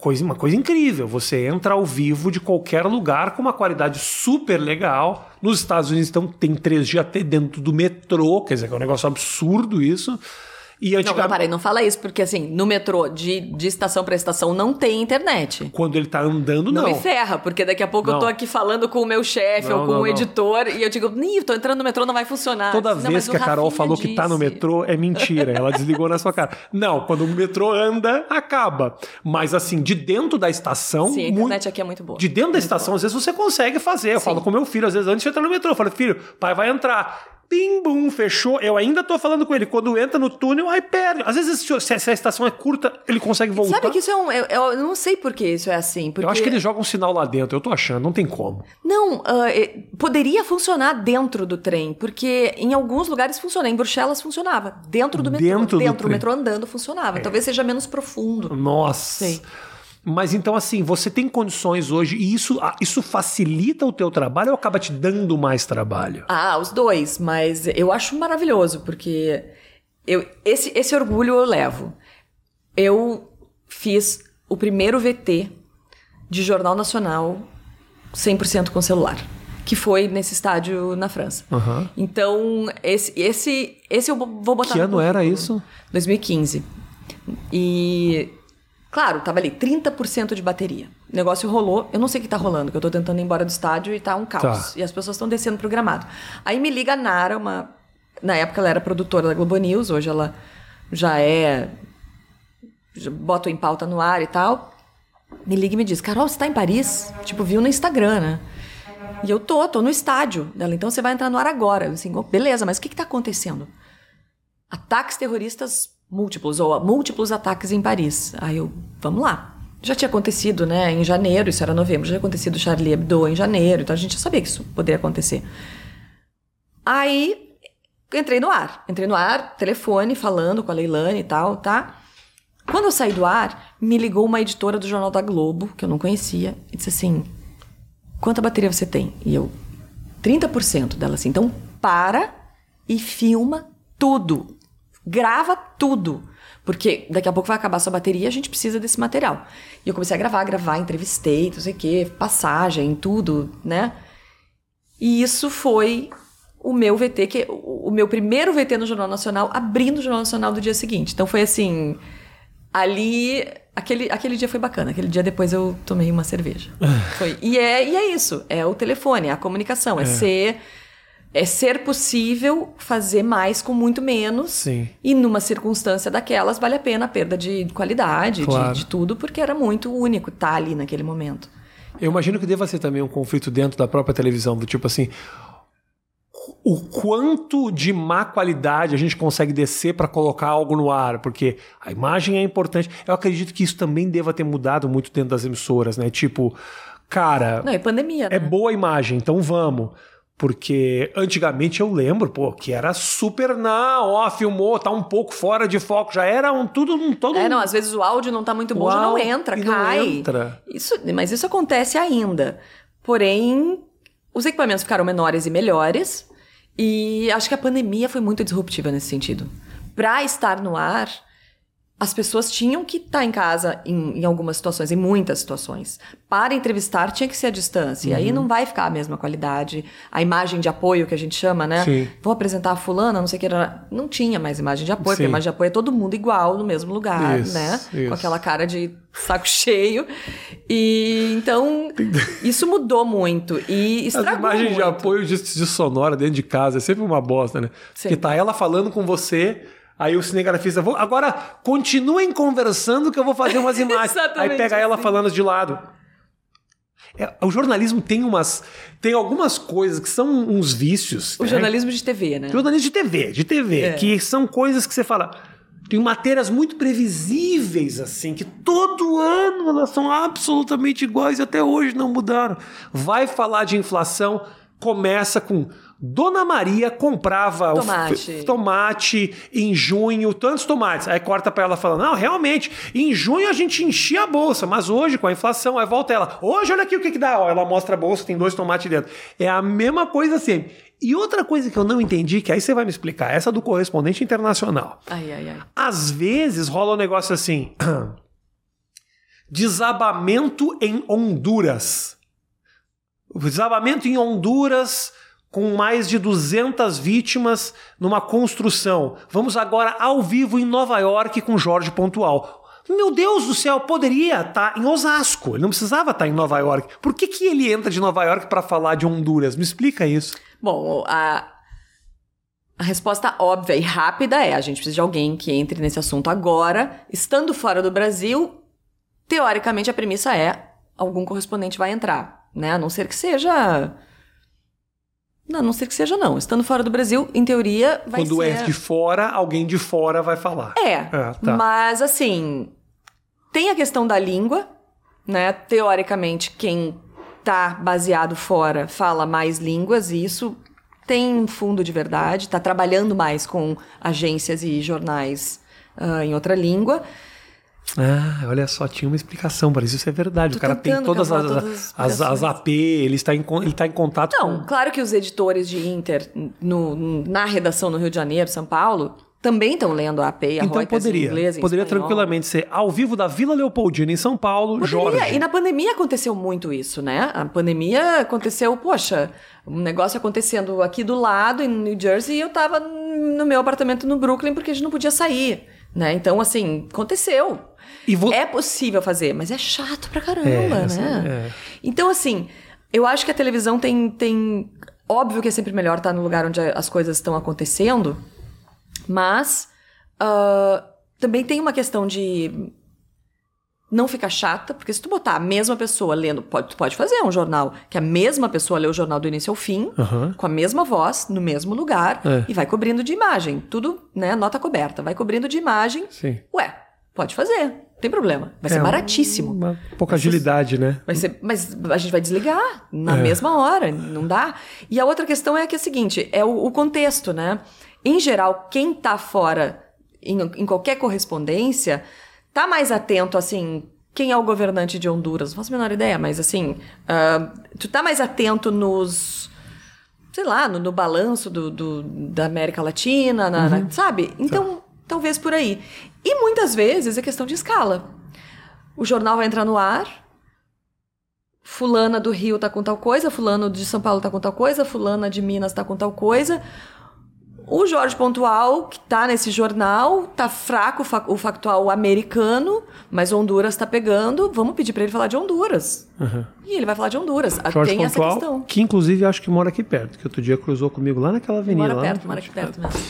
coisa, uma coisa incrível. Você entra ao vivo de qualquer lugar com uma qualidade super legal. Nos Estados Unidos, então, tem 3G até dentro do metrô, quer dizer, que é um negócio absurdo isso. E Não, antigamente. não, peraí, não fala isso, porque assim, no metrô, de, de estação pra estação, não tem internet. Quando ele tá andando, Não, não. me ferra, porque daqui a pouco eu tô Não. aqui falando com o meu chefe Não, ou com não, o não. editor e eu digo, Ih, tô entrando no metrô, não vai funcionar. Toda Não, vez que a Carol Rafinha falou que tá no disse. metrô, é mentira. Ela desligou na sua cara. Não, quando o metrô anda, acaba. Mas assim, de dentro da estação. Sim, a muito- internet aqui é muito boa. De dentro da Muito estação, às vezes você consegue fazer. Eu Sim. falo com meu filho, às vezes antes de entrar no metrô, eu falo, filho, pai vai entrar. Pim, bum, fechou. Eu ainda tô falando com ele. Quando entra no túnel, aí perde. Às vezes, se, se a estação é curta, ele consegue voltar. Sabe que isso é um. Eu, eu não sei por que isso é assim. Porque... Eu acho que ele joga um sinal lá dentro. Eu tô achando, não tem como. Não, é, poderia funcionar dentro do trem, porque em alguns lugares funciona. Em Bruxelas funcionava. Dentro do metrô. Dentro do dentro trem. É. metrô andando funcionava. Talvez seja menos profundo. Nossa. Sei. Mas então, assim, você tem condições hoje e isso, ah, isso facilita o teu trabalho ou acaba te dando mais trabalho? Ah, os dois, mas eu acho maravilhoso, porque eu, esse, esse orgulho eu levo. Eu fiz o primeiro VT de Jornal Nacional 100% com celular, que foi nesse estádio na França. Aham. Então, esse, esse, esse eu vou botar Que no ano era isso? 2015. E, claro, tava ali 30% de bateria. O negócio rolou. Eu não sei o que tá rolando, que eu tô tentando ir embora do estádio e tá um caos. Tá. E as pessoas estão descendo pro gramado. Aí me liga a Nara, uma. Na época ela era produtora da Globo News, hoje ela já é. Já boto em pauta no ar e tal. Me liga e me diz: Carol, você tá em Paris? Tipo, viu no Instagram, né? E eu tô, tô no estádio. Ela, então você vai entrar no ar agora. Eu assim, "Oh, beleza, mas o que que tá acontecendo? Ataques terroristas múltiplos, ou múltiplos ataques em Paris. Aí eu, vamos lá. Já tinha acontecido, né, em janeiro, isso era novembro, já tinha acontecido Charlie Hebdo em janeiro, então a gente já sabia que isso poderia acontecer. Aí, entrei no ar. Entrei no ar, telefone, falando com a Leilane e tal, tá? Quando eu saí do ar, me ligou uma editora do Jornal da Globo, que eu não conhecia, e disse assim: quanta bateria você tem? E eu, 30% dela assim. Então, para e filma tudo. Grava tudo. Porque daqui a pouco vai acabar sua bateria e a gente precisa desse material. E eu comecei a gravar, gravar, entrevistei, não sei o quê, passagem, tudo, né? E isso foi o meu VT, que o o meu primeiro VT no Jornal Nacional, abrindo o Jornal Nacional do dia seguinte. Então foi assim, ali aquele, aquele dia foi bacana. Aquele dia depois eu tomei uma cerveja. Foi. E é e é isso, é o telefone, é a comunicação, é, ser é ser possível fazer mais com muito menos. Sim. E numa circunstância daquelas vale a pena a perda de qualidade, de- Claro. de, tudo, porque era muito único estar ali naquele momento. Eu imagino que deva ser também um conflito dentro da própria televisão, do tipo assim, o quanto de má qualidade a gente consegue descer para colocar algo no ar, porque a imagem é importante. Eu acredito que isso também deva ter mudado muito dentro das emissoras, né? Tipo, cara, Não, é pandemia, né? é boa a imagem, então vamos. Porque antigamente eu lembro, pô, que era super não, ó, filmou, tá um pouco fora de foco, já era um tudo um todo É, não, às vezes o áudio não tá muito bom, já não entra, e não cai. entra. Isso, mas isso acontece ainda. Porém, os equipamentos ficaram menores e melhores. E acho que a pandemia foi muito disruptiva nesse sentido. Pra estar no ar, as pessoas tinham que estar em casa em, em algumas situações, em muitas situações. Para entrevistar, tinha que ser à distância. E Uhum. aí não vai ficar a mesma qualidade. A imagem de apoio que a gente chama, né? Sim. Vou apresentar a fulana, não sei o que. era- Não tinha mais imagem de apoio, porque Sim. a imagem de apoio é todo mundo igual, no mesmo lugar, Isso, né? isso. Com aquela cara de saco [laughs] cheio. E então, [laughs] isso mudou muito. E As estragou imagens de muito. apoio de, de sonora dentro de casa é sempre uma bosta, né? Sim. Porque tá ela falando com você, aí o cinegrafista, vou, agora continuem conversando que eu vou fazer umas [laughs] imagens. aí pega ela assim. falando de lado. É, o jornalismo tem umas. tem algumas coisas que são uns vícios. O né? jornalismo de TV, né? Jornalismo de TV, de TV, É. que são coisas que você fala. Tem matérias muito previsíveis, assim, que todo ano elas são absolutamente iguais e até hoje não mudaram. Vai falar de inflação, começa com Dona Maria comprava o Tomate. f- tomate em junho, tantos tomates. Aí corta pra ela falando: Não, realmente, em junho a gente enchia a bolsa, mas hoje com a inflação, aí volta ela: Hoje olha aqui o que, que dá. Ó, ela mostra a bolsa, tem dois tomates dentro. É a mesma coisa sempre. E outra coisa que eu não entendi, que aí você vai me explicar, essa do correspondente internacional. Ai, ai, ai. Às vezes rola um negócio assim: [clears throat] desabamento em Honduras. Desabamento em Honduras com mais de 200 vítimas numa construção. Vamos agora ao vivo em Nova York com Jorge Pontual. Meu Deus do céu, poderia estar em Osasco. Ele não precisava estar em Nova York. Por que, que ele entra de Nova York para falar de Honduras? Me explica isso. Bom, a, a resposta óbvia e rápida é: a gente precisa de alguém que entre nesse assunto agora. Estando fora do Brasil, teoricamente a premissa é: algum correspondente vai entrar, né? A não ser que seja. Não, não ser que seja, não. Estando fora do Brasil, em teoria, vai Quando ser. é de fora, alguém de fora vai falar. É, Ah, tá. mas assim, tem a questão da língua, né? Teoricamente, quem tá baseado fora fala mais línguas e isso tem um fundo de verdade, tá trabalhando mais com agências e jornais ah, em outra língua. Ah, olha só, tinha uma explicação para isso. Isso é verdade. Tô o cara tem todas as, as as. AP, ele está em, ele está em contato Não, com. claro que os editores de Inter no- na redação no Rio de Janeiro, São Paulo, também estão lendo a AP a Então Reuters em poderia. inglês, em poderia espanhol. tranquilamente ser ao vivo da Vila Leopoldina, em São Paulo, Poderia. Jorge. E na pandemia aconteceu muito isso, né? A pandemia aconteceu, poxa, um negócio acontecendo aqui do lado, em New Jersey, e eu tava no meu apartamento no Brooklyn porque a gente não podia sair, né? Então, assim, aconteceu. Vo- É possível fazer, mas é chato pra caramba, É, né? essa- é. Então, assim, eu acho que a televisão tem, tem. Óbvio que é sempre melhor estar no lugar onde as coisas estão acontecendo, mas ah, também tem uma questão de não ficar chata, porque se tu botar a mesma pessoa lendo, pode, tu pode fazer um jornal que a mesma pessoa lê o jornal do início ao fim, Aham. com a mesma voz, no mesmo lugar, É. e vai cobrindo de imagem. Tudo, né, nota coberta. Vai cobrindo de imagem. Sim. Ué, pode fazer. Não tem problema. Vai É, ser baratíssimo. Uma pouca agilidade, né? Vai ser, mas a gente vai desligar na É. mesma hora, não dá. E a outra questão é que é a seguinte, é o, o contexto, né? Em geral, quem tá fora em, em qualquer correspondência tá mais atento, assim, quem é o governante de Honduras? Não faço a menor ideia, mas assim, ah, tu tá mais atento nos sei lá, no, no balanço do, do- da América Latina, na- na- sabe? Então, talvez por aí. E muitas vezes é questão de escala. O jornal vai entrar no ar, fulana do Rio tá com tal coisa, fulano de São Paulo tá com tal coisa, fulana de Minas tá com tal coisa. O Jorge Pontual, que tá nesse jornal, tá fraco o fa- o factual americano, mas Honduras tá pegando. Vamos pedir pra ele falar de Honduras. E ele vai falar de Honduras. Ah, Jorge Tem essa Pontual, questão. que inclusive acho que mora aqui perto, que outro dia cruzou comigo lá naquela avenida. Mora perto, mora aqui perto mesmo.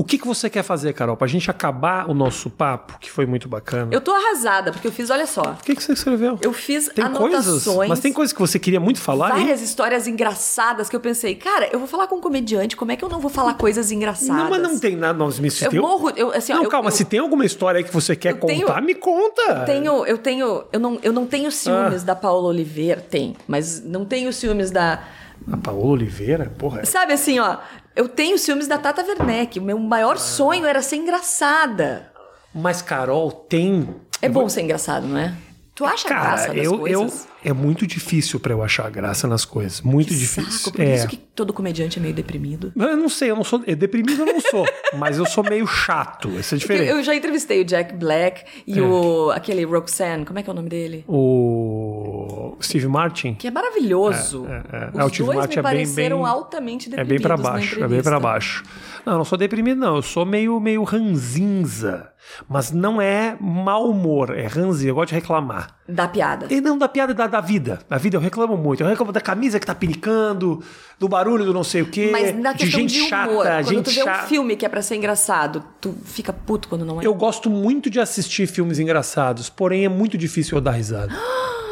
O que, que você quer fazer, Carol, pra gente acabar o nosso papo, que foi muito bacana? Eu tô arrasada, porque eu fiz, olha só. O que, que você escreveu? Eu fiz Tem anotações. coisas, mas tem coisas que você queria muito falar? Várias histórias engraçadas que eu pensei, cara, eu vou falar com um comediante, como é que eu não vou falar coisas engraçadas? Não, mas não tem nada. Não, se Eu tem- morro, eu, assim, ó, não, eu- calma, eu- se tem alguma história aí que você quer Eu tenho- contar, me conta. tenho, eu tenho, eu não, eu não tenho Ah. ciúmes da Paola Oliveira, tem, mas não tenho ciúmes da, A Paola Oliveira? Porra. sabe assim, ó, eu tenho ciúmes da Tata Werneck. O meu maior Ah. sonho era ser engraçada. Mas, Carol, tem. É bom ser engraçado, não é? Tu acha graça Cara, das eu, eu, coisas? É muito difícil pra eu achar graça nas coisas. Muito Que difícil. Saco, por é. isso que todo comediante é meio deprimido. Eu não sei, eu não sou. é, Deprimido eu não sou, [laughs] mas eu sou meio chato. Isso é diferente. eu já entrevistei o Jack Black e É. o aquele Roxanne, como é que é o nome dele? O Steve Martin Que é maravilhoso. É, é. Os É, o Steve dois Martin me é bem- pareceram bem- altamente é deprimidos bem pra na baixo, é bem pra baixo. Não, eu não sou deprimido, não. Eu sou meio, meio ranzinza. Mas não é mau humor, é ranzinza. Eu gosto de reclamar. Da piada. E não da piada da, da vida. Da vida eu reclamo muito. Eu reclamo da camisa que tá pinicando, do barulho do não sei o quê, Mas na de gente de humor, chata, quando gente tu vê chata. um filme que é pra ser engraçado, tu fica puto quando não é. Eu gosto muito de assistir filmes engraçados, porém é muito difícil eu dar risada. [gasps]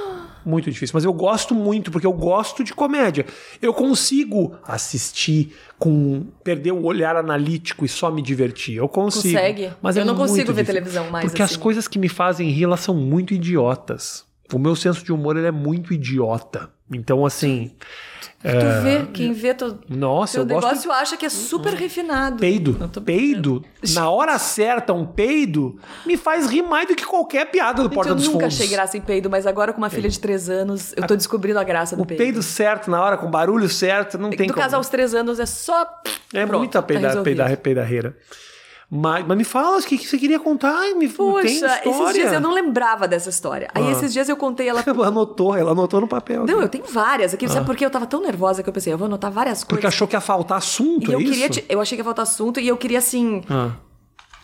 Muito difícil, mas eu gosto muito, porque eu gosto de comédia. Eu consigo assistir com. perder o olhar analítico e só me divertir. Eu consigo. Consegue? Mas Eu é não consigo ver difícil. televisão mais Porque as assim. coisas que me fazem rir, elas são muito idiotas. O meu senso de humor ele é muito idiota. Então, assim. Tu vê, quem vê teu, Nossa, teu eu gosto negócio acha que é super refinado. Peido. Eu Peido. Na hora certa, um peido me faz rir mais do que qualquer piada do Gente, Porta eu dos nunca Fundos. achei graça em peido, mas agora com uma filha de três anos, eu tô descobrindo a graça do O peido. peido certo, na hora, com barulho certo, não tem do como. caso aos três anos é só. É Pronto, muita tá peida, resolvido. peida, peidarreira. Mas, mas me fala o que, que você queria contar. Me, Poxa, esses dias eu não lembrava dessa história. Aí Ah. esses dias eu contei ela. [laughs] Ela anotou, ela anotou no papel. Não, eu tenho várias aqui. Sabe por? Eu tava tão nervosa que eu pensei, eu vou anotar várias Porque coisas. achou que ia faltar assunto, E eu é queria. isso? te- Eu achei que ia faltar assunto e eu queria assim. Ah.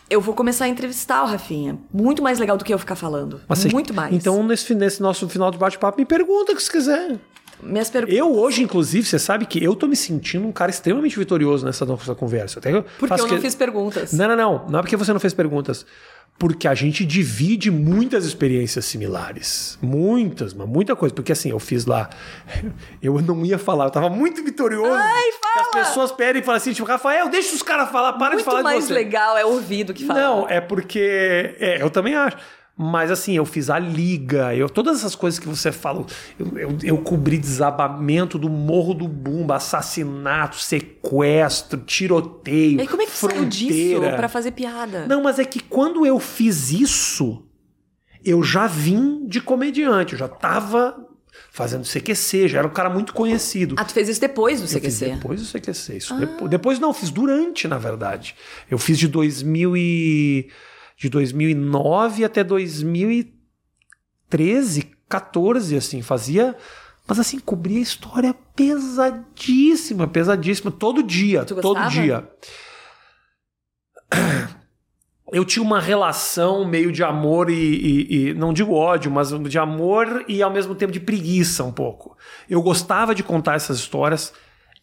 Eu vou começar a entrevistar o Rafinha. Muito mais legal do que eu ficar falando. Mas Muito mais. Então, nesse, nesse nosso final de bate-papo, me pergunta o que você quiser. Minhas perguntas. Eu hoje, inclusive, você sabe que eu tô me sentindo um cara extremamente vitorioso nessa nossa conversa. Até eu Porque eu não que- fiz perguntas. Não, não, não. Não é porque você não fez perguntas. Porque a gente divide muitas experiências similares. Muitas, mas muita coisa. Porque assim, eu fiz lá. [laughs] Eu não ia falar, eu tava muito vitorioso. Ai, Que As fala! pessoas pedem e falam assim, tipo, Rafael, deixa os caras falar, para de Muito falar de mais você. legal é ouvir do que falar. Não, é porque. é, eu também acho. Mas assim, eu fiz a liga, eu, todas essas coisas que você fala, eu, eu, eu cobri desabamento do Morro do Bumba, assassinato, sequestro, tiroteio. E aí, como é que saiu disso pra fazer piada? Não, mas é que quando eu fiz isso, eu já vim de comediante, eu já tava fazendo CQC, já era um cara muito conhecido. Ah, tu fez isso depois do Eu CQC? depois do CQC. Isso depois, depois não, fiz durante, na verdade. Eu fiz de 2000 e, de 2009 até 2013, 14, assim, fazia... Mas assim, cobria história pesadíssima, pesadíssima, todo dia, todo dia. [clears throat] Eu tinha uma relação meio de amor e, e- e- não digo ódio, mas de amor e ao mesmo tempo de preguiça um pouco. Eu gostava de contar essas histórias.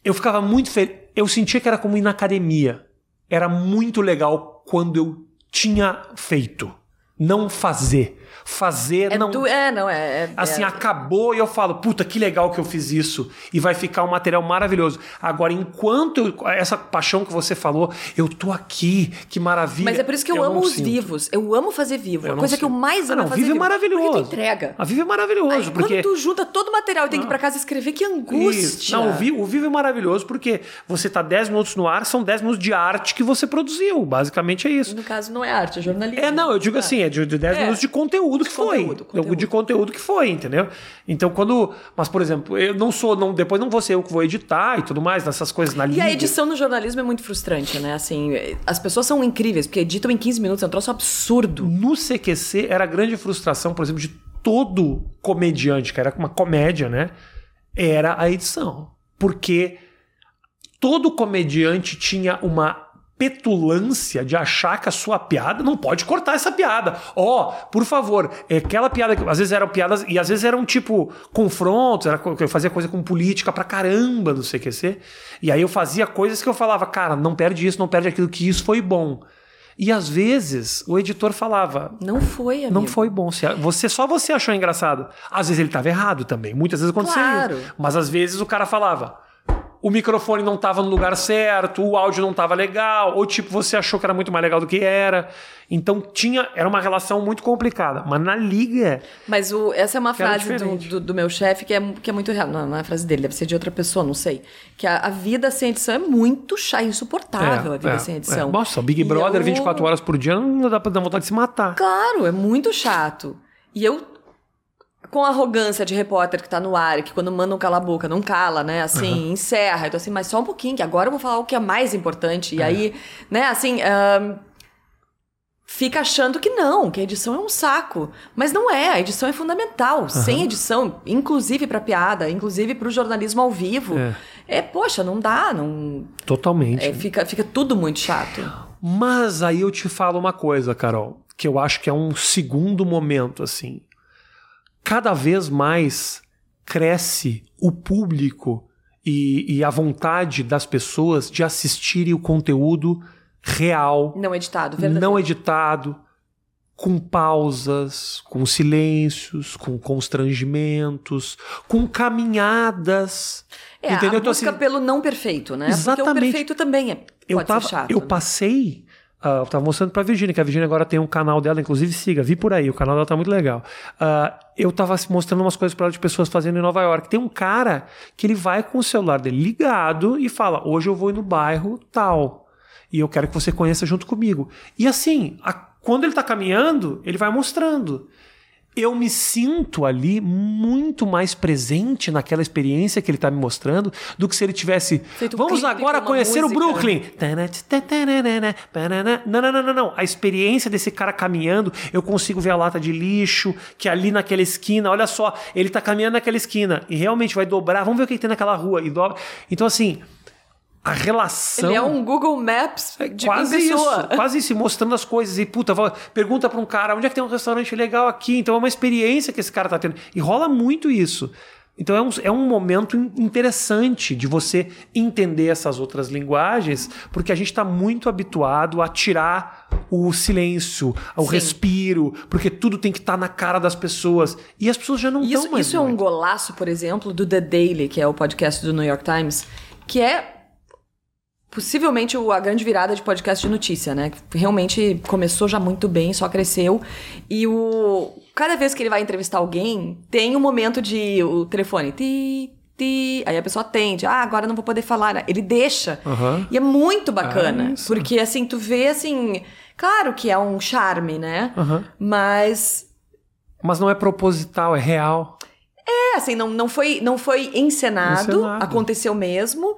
Eu ficava muito feliz. Eu sentia que era como ir na academia. Era muito legal quando eu tinha feito. Não fazer. Fazer É, não. tu, é, não, é. é- Assim, é- acabou e eu falo, puta, que legal que eu fiz isso. E vai ficar um material maravilhoso. Agora, enquanto eu- essa paixão que você falou, eu tô aqui, que maravilha. Mas é por isso que eu, amo não os sinto. vivos. Eu amo fazer vivo. Eu a não coisa que eu sinto. mais Ah, amo não, é fazer vivo é vivo. maravilhoso. Porque tu entrega. A Viva é maravilhoso, Aí, porque. Quando tu junta todo o material e tem que ir pra casa escrever, que angústia. Isso. Não, o vivo, o vivo é maravilhoso porque você tá 10 minutos no ar, são 10 minutos de arte que você produziu. Basicamente é isso. No caso, não é arte, é jornalismo. É, não, eu digo Ah. assim, é de, de 10 É. minutos de conteúdo que foi. Conteúdo, conteúdo. De conteúdo que foi, entendeu? Então, quando. Mas, por exemplo, eu não sou. Não, depois não vou ser eu que vou editar e tudo mais, nessas coisas na E liga. a edição no jornalismo é muito frustrante, né? Assim, as pessoas são incríveis, porque editam em 15 minutos, é um troço absurdo. No CQC era a grande frustração, por exemplo, de todo comediante, que era uma comédia, né? Era a edição. Porque todo comediante tinha uma petulância de achar que a sua piada não pode cortar essa piada. Ó, oh, por favor, é aquela piada que às vezes eram piadas e às vezes eram tipo confrontos, era, eu fazia coisa com política pra caramba no CQC. E aí eu fazia coisas que eu falava, cara, não perde isso, não perde aquilo, que isso foi bom. E às vezes o editor falava: Não foi, amigo. Não foi bom. Você só você achou engraçado. Às vezes ele estava errado também. Muitas vezes aconteceu claro. isso. Mas às vezes o cara falava: o microfone não estava no lugar certo, o áudio não estava legal, ou tipo, você achou que era muito mais legal do que era. Então tinha, era uma relação muito complicada. Mas na liga. Mas o, essa é uma frase do, do, do, meu chefe que é, que é muito real. Não, não é a frase dele, deve ser de outra pessoa, não sei. Que a, a vida sem edição é muito chata, insuportável é, a vida é, sem edição. É. Nossa, o Big Brother eu... 24 horas por dia não dá pra dar vontade de se matar. Claro, é muito chato. E eu com a arrogância de repórter que tá no ar, que quando manda um cala a boca, não cala, né? Assim, uhum. encerra. Então, assim, mas só um pouquinho, que agora eu vou falar o que é mais importante. E é. aí, né, assim. fica achando que não, que a edição é um saco. Mas não é, a edição é fundamental. Uhum. Sem edição, inclusive para piada, inclusive para o jornalismo ao vivo, é. é. poxa, não dá, não. Totalmente. É, fica, fica tudo muito chato. Mas aí eu te falo uma coisa, Carol, que eu acho que é um segundo momento, assim cada vez mais cresce o público e, e, a vontade das pessoas de assistirem o conteúdo real. Não editado, verdadeiro. Não editado, com pausas, com silêncios, com constrangimentos, com caminhadas. É, entendeu? a então, busca então, assim, pelo não perfeito, né? Exatamente. Porque o perfeito também é, eu tava, chato. Eu né? passei Uh, eu tava mostrando pra Virginia, que a Virginia agora tem um canal dela, inclusive siga, vi por aí, o canal dela tá muito legal. Uh, eu tava mostrando umas coisas para ela de pessoas fazendo em Nova York. Tem um cara que ele vai com o celular dele ligado e fala: Hoje eu vou no bairro tal. E eu quero que você conheça junto comigo. E assim, a, quando ele tá caminhando, ele vai mostrando eu me sinto ali muito mais presente naquela experiência que ele está me mostrando do que se ele tivesse. Feito Vamos agora conhecer música. o Brooklyn. Não, não, não, não, não. A experiência desse cara caminhando, eu consigo ver a lata de lixo, que ali naquela esquina, olha só, ele está caminhando naquela esquina e realmente vai dobrar. Vamos ver o que tem naquela rua. E dobra. Então, assim a relação. Ele é um Google Maps de quase pessoa. isso, quase isso, mostrando as coisas e puta, pergunta para um cara onde é que tem um restaurante legal aqui. Então é uma experiência que esse cara tá tendo e rola muito isso. Então é um, é um momento interessante de você entender essas outras linguagens, porque a gente está muito habituado a tirar o silêncio, o respiro, porque tudo tem que estar tá na cara das pessoas. E as pessoas já não estão mais. Isso é um golaço, por exemplo, do The Daily, que é o podcast do New York Times, que é possivelmente a grande virada de podcast de notícia, né? Realmente começou já muito bem, só cresceu. E o cada vez que ele vai entrevistar alguém, tem um momento de o telefone ti, ti, aí a pessoa atende. Ah, agora não vou poder falar. Ele deixa. Uhum. E é muito bacana, é porque assim, tu vê assim, claro que é um charme, né? Uhum. Mas mas não é proposital, é real. É, assim, não, não foi não foi encenado, encenado. aconteceu mesmo.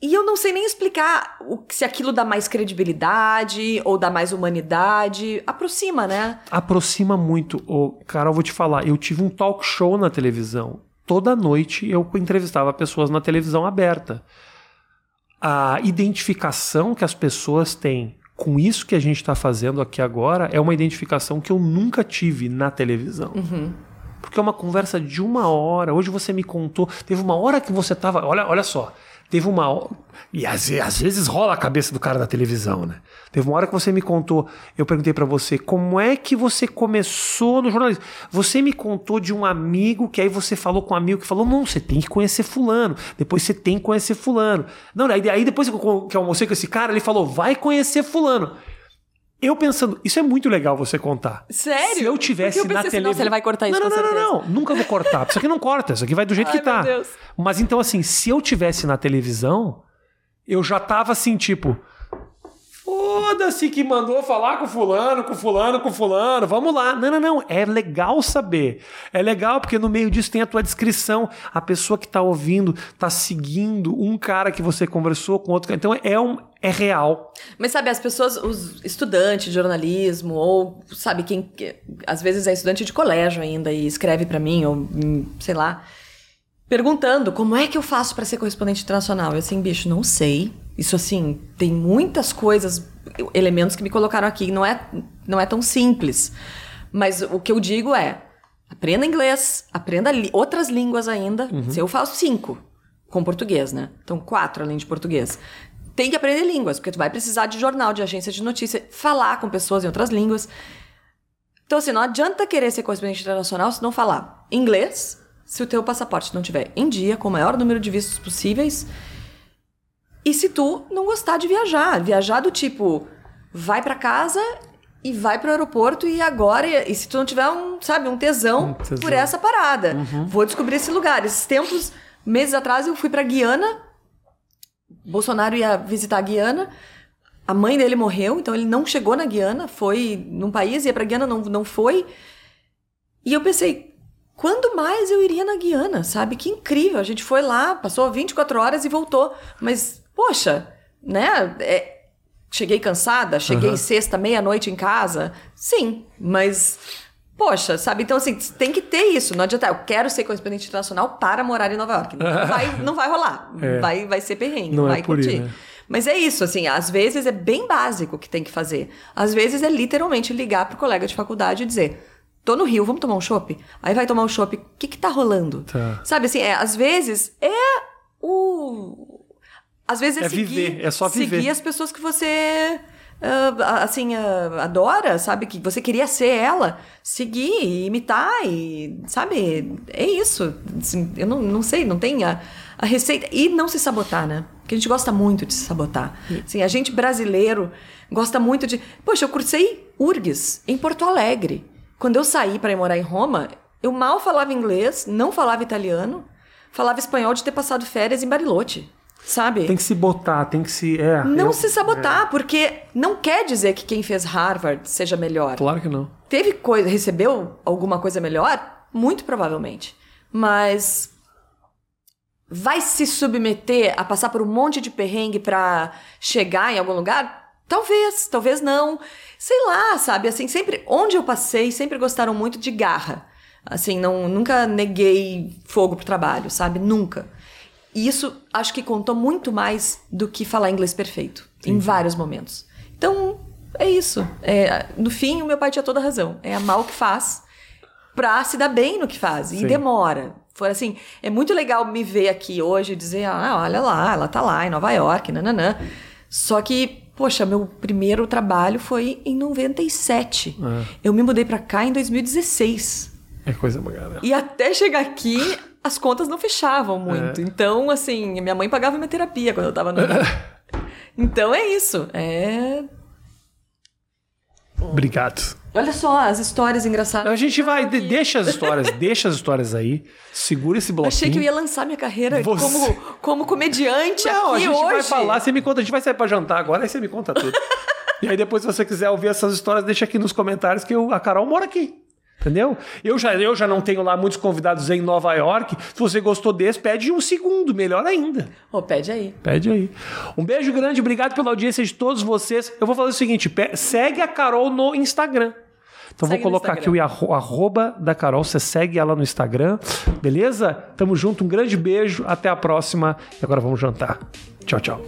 E eu não sei nem explicar o, se aquilo dá mais credibilidade ou dá mais humanidade. Aproxima, né? Aproxima muito. Cara, eu vou te falar, eu tive um talk show na televisão. Toda noite eu entrevistava pessoas na televisão aberta. A identificação que as pessoas têm com isso que a gente está fazendo aqui agora é uma identificação que eu nunca tive na televisão. Uhum. Porque é uma conversa de uma hora. Hoje você me contou. Teve uma hora que você estava. Olha, olha só. Teve uma. E às, às, vezes rola a cabeça do cara da televisão, né? Teve uma hora que você me contou, eu perguntei para você, como é que você começou no jornalismo? Você me contou de um amigo que aí você falou com um amigo que falou: não, você tem que conhecer Fulano, depois você tem que conhecer Fulano. Não, aí, aí depois que eu almocei com esse cara, ele falou: vai conhecer Fulano. Eu pensando, isso é muito legal você contar. Sério? Se eu tivesse eu na televisão. Nossa, ele vai cortar isso não, não, não, não, não, nunca vou cortar. Isso aqui não corta, isso aqui vai do jeito [laughs] Ai, que tá. Meu Deus. Mas então, assim, se eu tivesse na televisão, eu já tava assim, tipo. Foda-se que mandou falar com fulano, com fulano, com fulano. Vamos lá. Não, não, não. É legal saber. É legal porque no meio disso tem a tua descrição. A pessoa que está ouvindo está seguindo um cara que você conversou com outro. Então é um é real. Mas sabe, as pessoas, os estudantes de jornalismo ou sabe quem às vezes é estudante de colégio ainda e escreve para mim ou hum, sei lá, perguntando como é que eu faço para ser correspondente internacional. Eu assim, bicho, não sei. Isso assim, tem muitas coisas, elementos que me colocaram aqui, não é, não é tão simples. Mas o que eu digo é, aprenda inglês, aprenda li outras línguas ainda. Uhum. Se eu faço cinco com português, né? Então quatro além de português. Tem que aprender línguas, porque tu vai precisar de jornal, de agência de notícia, falar com pessoas em outras línguas. Então assim, não adianta querer ser correspondente internacional se não falar inglês, se o teu passaporte não tiver em dia, com o maior número de vistos possíveis, e se tu não gostar de viajar, viajar do tipo, vai para casa e vai pro aeroporto e agora, e se tu não tiver um, sabe, um tesão, um tesão. por essa parada, uhum. vou descobrir esse lugar. Esses tempos, meses atrás, eu fui para Guiana, Bolsonaro ia visitar a Guiana, a mãe dele morreu, então ele não chegou na Guiana, foi num país, ia pra Guiana, não, não foi. E eu pensei, quando mais eu iria na Guiana, sabe? Que incrível. A gente foi lá, passou 24 horas e voltou. Mas, poxa, né? É, cheguei cansada, cheguei uhum. sexta, meia-noite em casa. Sim, mas. Poxa, sabe? Então, assim, tem que ter isso. Não adianta, eu quero ser correspondente internacional para morar em Nova York. Não [laughs] vai, não vai rolar. É. Vai, vai ser perrengue, não é vai é curtir. Aí, né? Mas é isso, assim, às vezes é bem básico que tem que fazer. Às vezes é literalmente ligar pro colega de faculdade e dizer: Tô no Rio, vamos tomar um chopp? Aí vai tomar um chopp, o que que tá rolando? Tá. Sabe assim, é, às vezes é o... Às vezes é, é seguir, viver, é só viver. Seguir as pessoas que você... Uh, assim, uh, adora, sabe? Que você queria ser ela, seguir, imitar e, sabe? É isso. Assim, eu não, não sei, não tem a, a receita. E não se sabotar, né? Porque a gente gosta muito de se sabotar. Assim, a gente brasileiro gosta muito de. Poxa, eu cursei URGS em Porto Alegre. Quando eu saí para ir morar em Roma, eu mal falava inglês, não falava italiano, falava espanhol de ter passado férias em Bariloche. Sabe? Tem que se botar, tem que se. É, não eu, se sabotar, é. porque não quer dizer que quem fez Harvard seja melhor. Claro que não. Teve coisa, recebeu alguma coisa melhor? Muito provavelmente. Mas vai se submeter a passar por um monte de perrengue para chegar em algum lugar? Talvez, talvez não sei lá, sabe? Assim, sempre onde eu passei, sempre gostaram muito de garra. Assim, não nunca neguei fogo pro trabalho, sabe? Nunca. E isso acho que contou muito mais do que falar inglês perfeito, Sim. em vários momentos. Então, é isso. É, no fim, o meu pai tinha toda a razão. É amar o que faz pra se dar bem no que faz. E Sim. demora. Foi assim, é muito legal me ver aqui hoje e dizer, ah, olha lá, ela tá lá em Nova York, nananã. Só que Poxa, meu primeiro trabalho foi em 97. É. Eu me mudei para cá em 2016. É coisa bacana. E até chegar aqui, as contas não fechavam muito. É. Então, assim, minha mãe pagava minha terapia quando eu tava no. [laughs] então é isso. É. Obrigado. Olha só as histórias engraçadas. A gente vai, de, deixa as histórias, [laughs] deixa as histórias aí. Segura esse bloquinho. Achei que eu ia lançar minha carreira você... como, como comediante Não, aqui a gente hoje. vai falar, você me conta, a gente vai sair para jantar agora, aí você me conta tudo. [laughs] e aí depois, se você quiser ouvir essas histórias, deixa aqui nos comentários que eu, a Carol mora aqui. Entendeu? Eu já, eu já não tenho lá muitos convidados em Nova York. Se você gostou desse, pede um segundo, melhor ainda. Oh, pede aí. Pede aí. Um beijo grande, obrigado pela audiência de todos vocês. Eu vou fazer o seguinte: segue a Carol no Instagram. Então segue vou colocar aqui o arroba da Carol, você segue ela no Instagram, beleza? Tamo junto, um grande beijo, até a próxima. E agora vamos jantar. Tchau, tchau.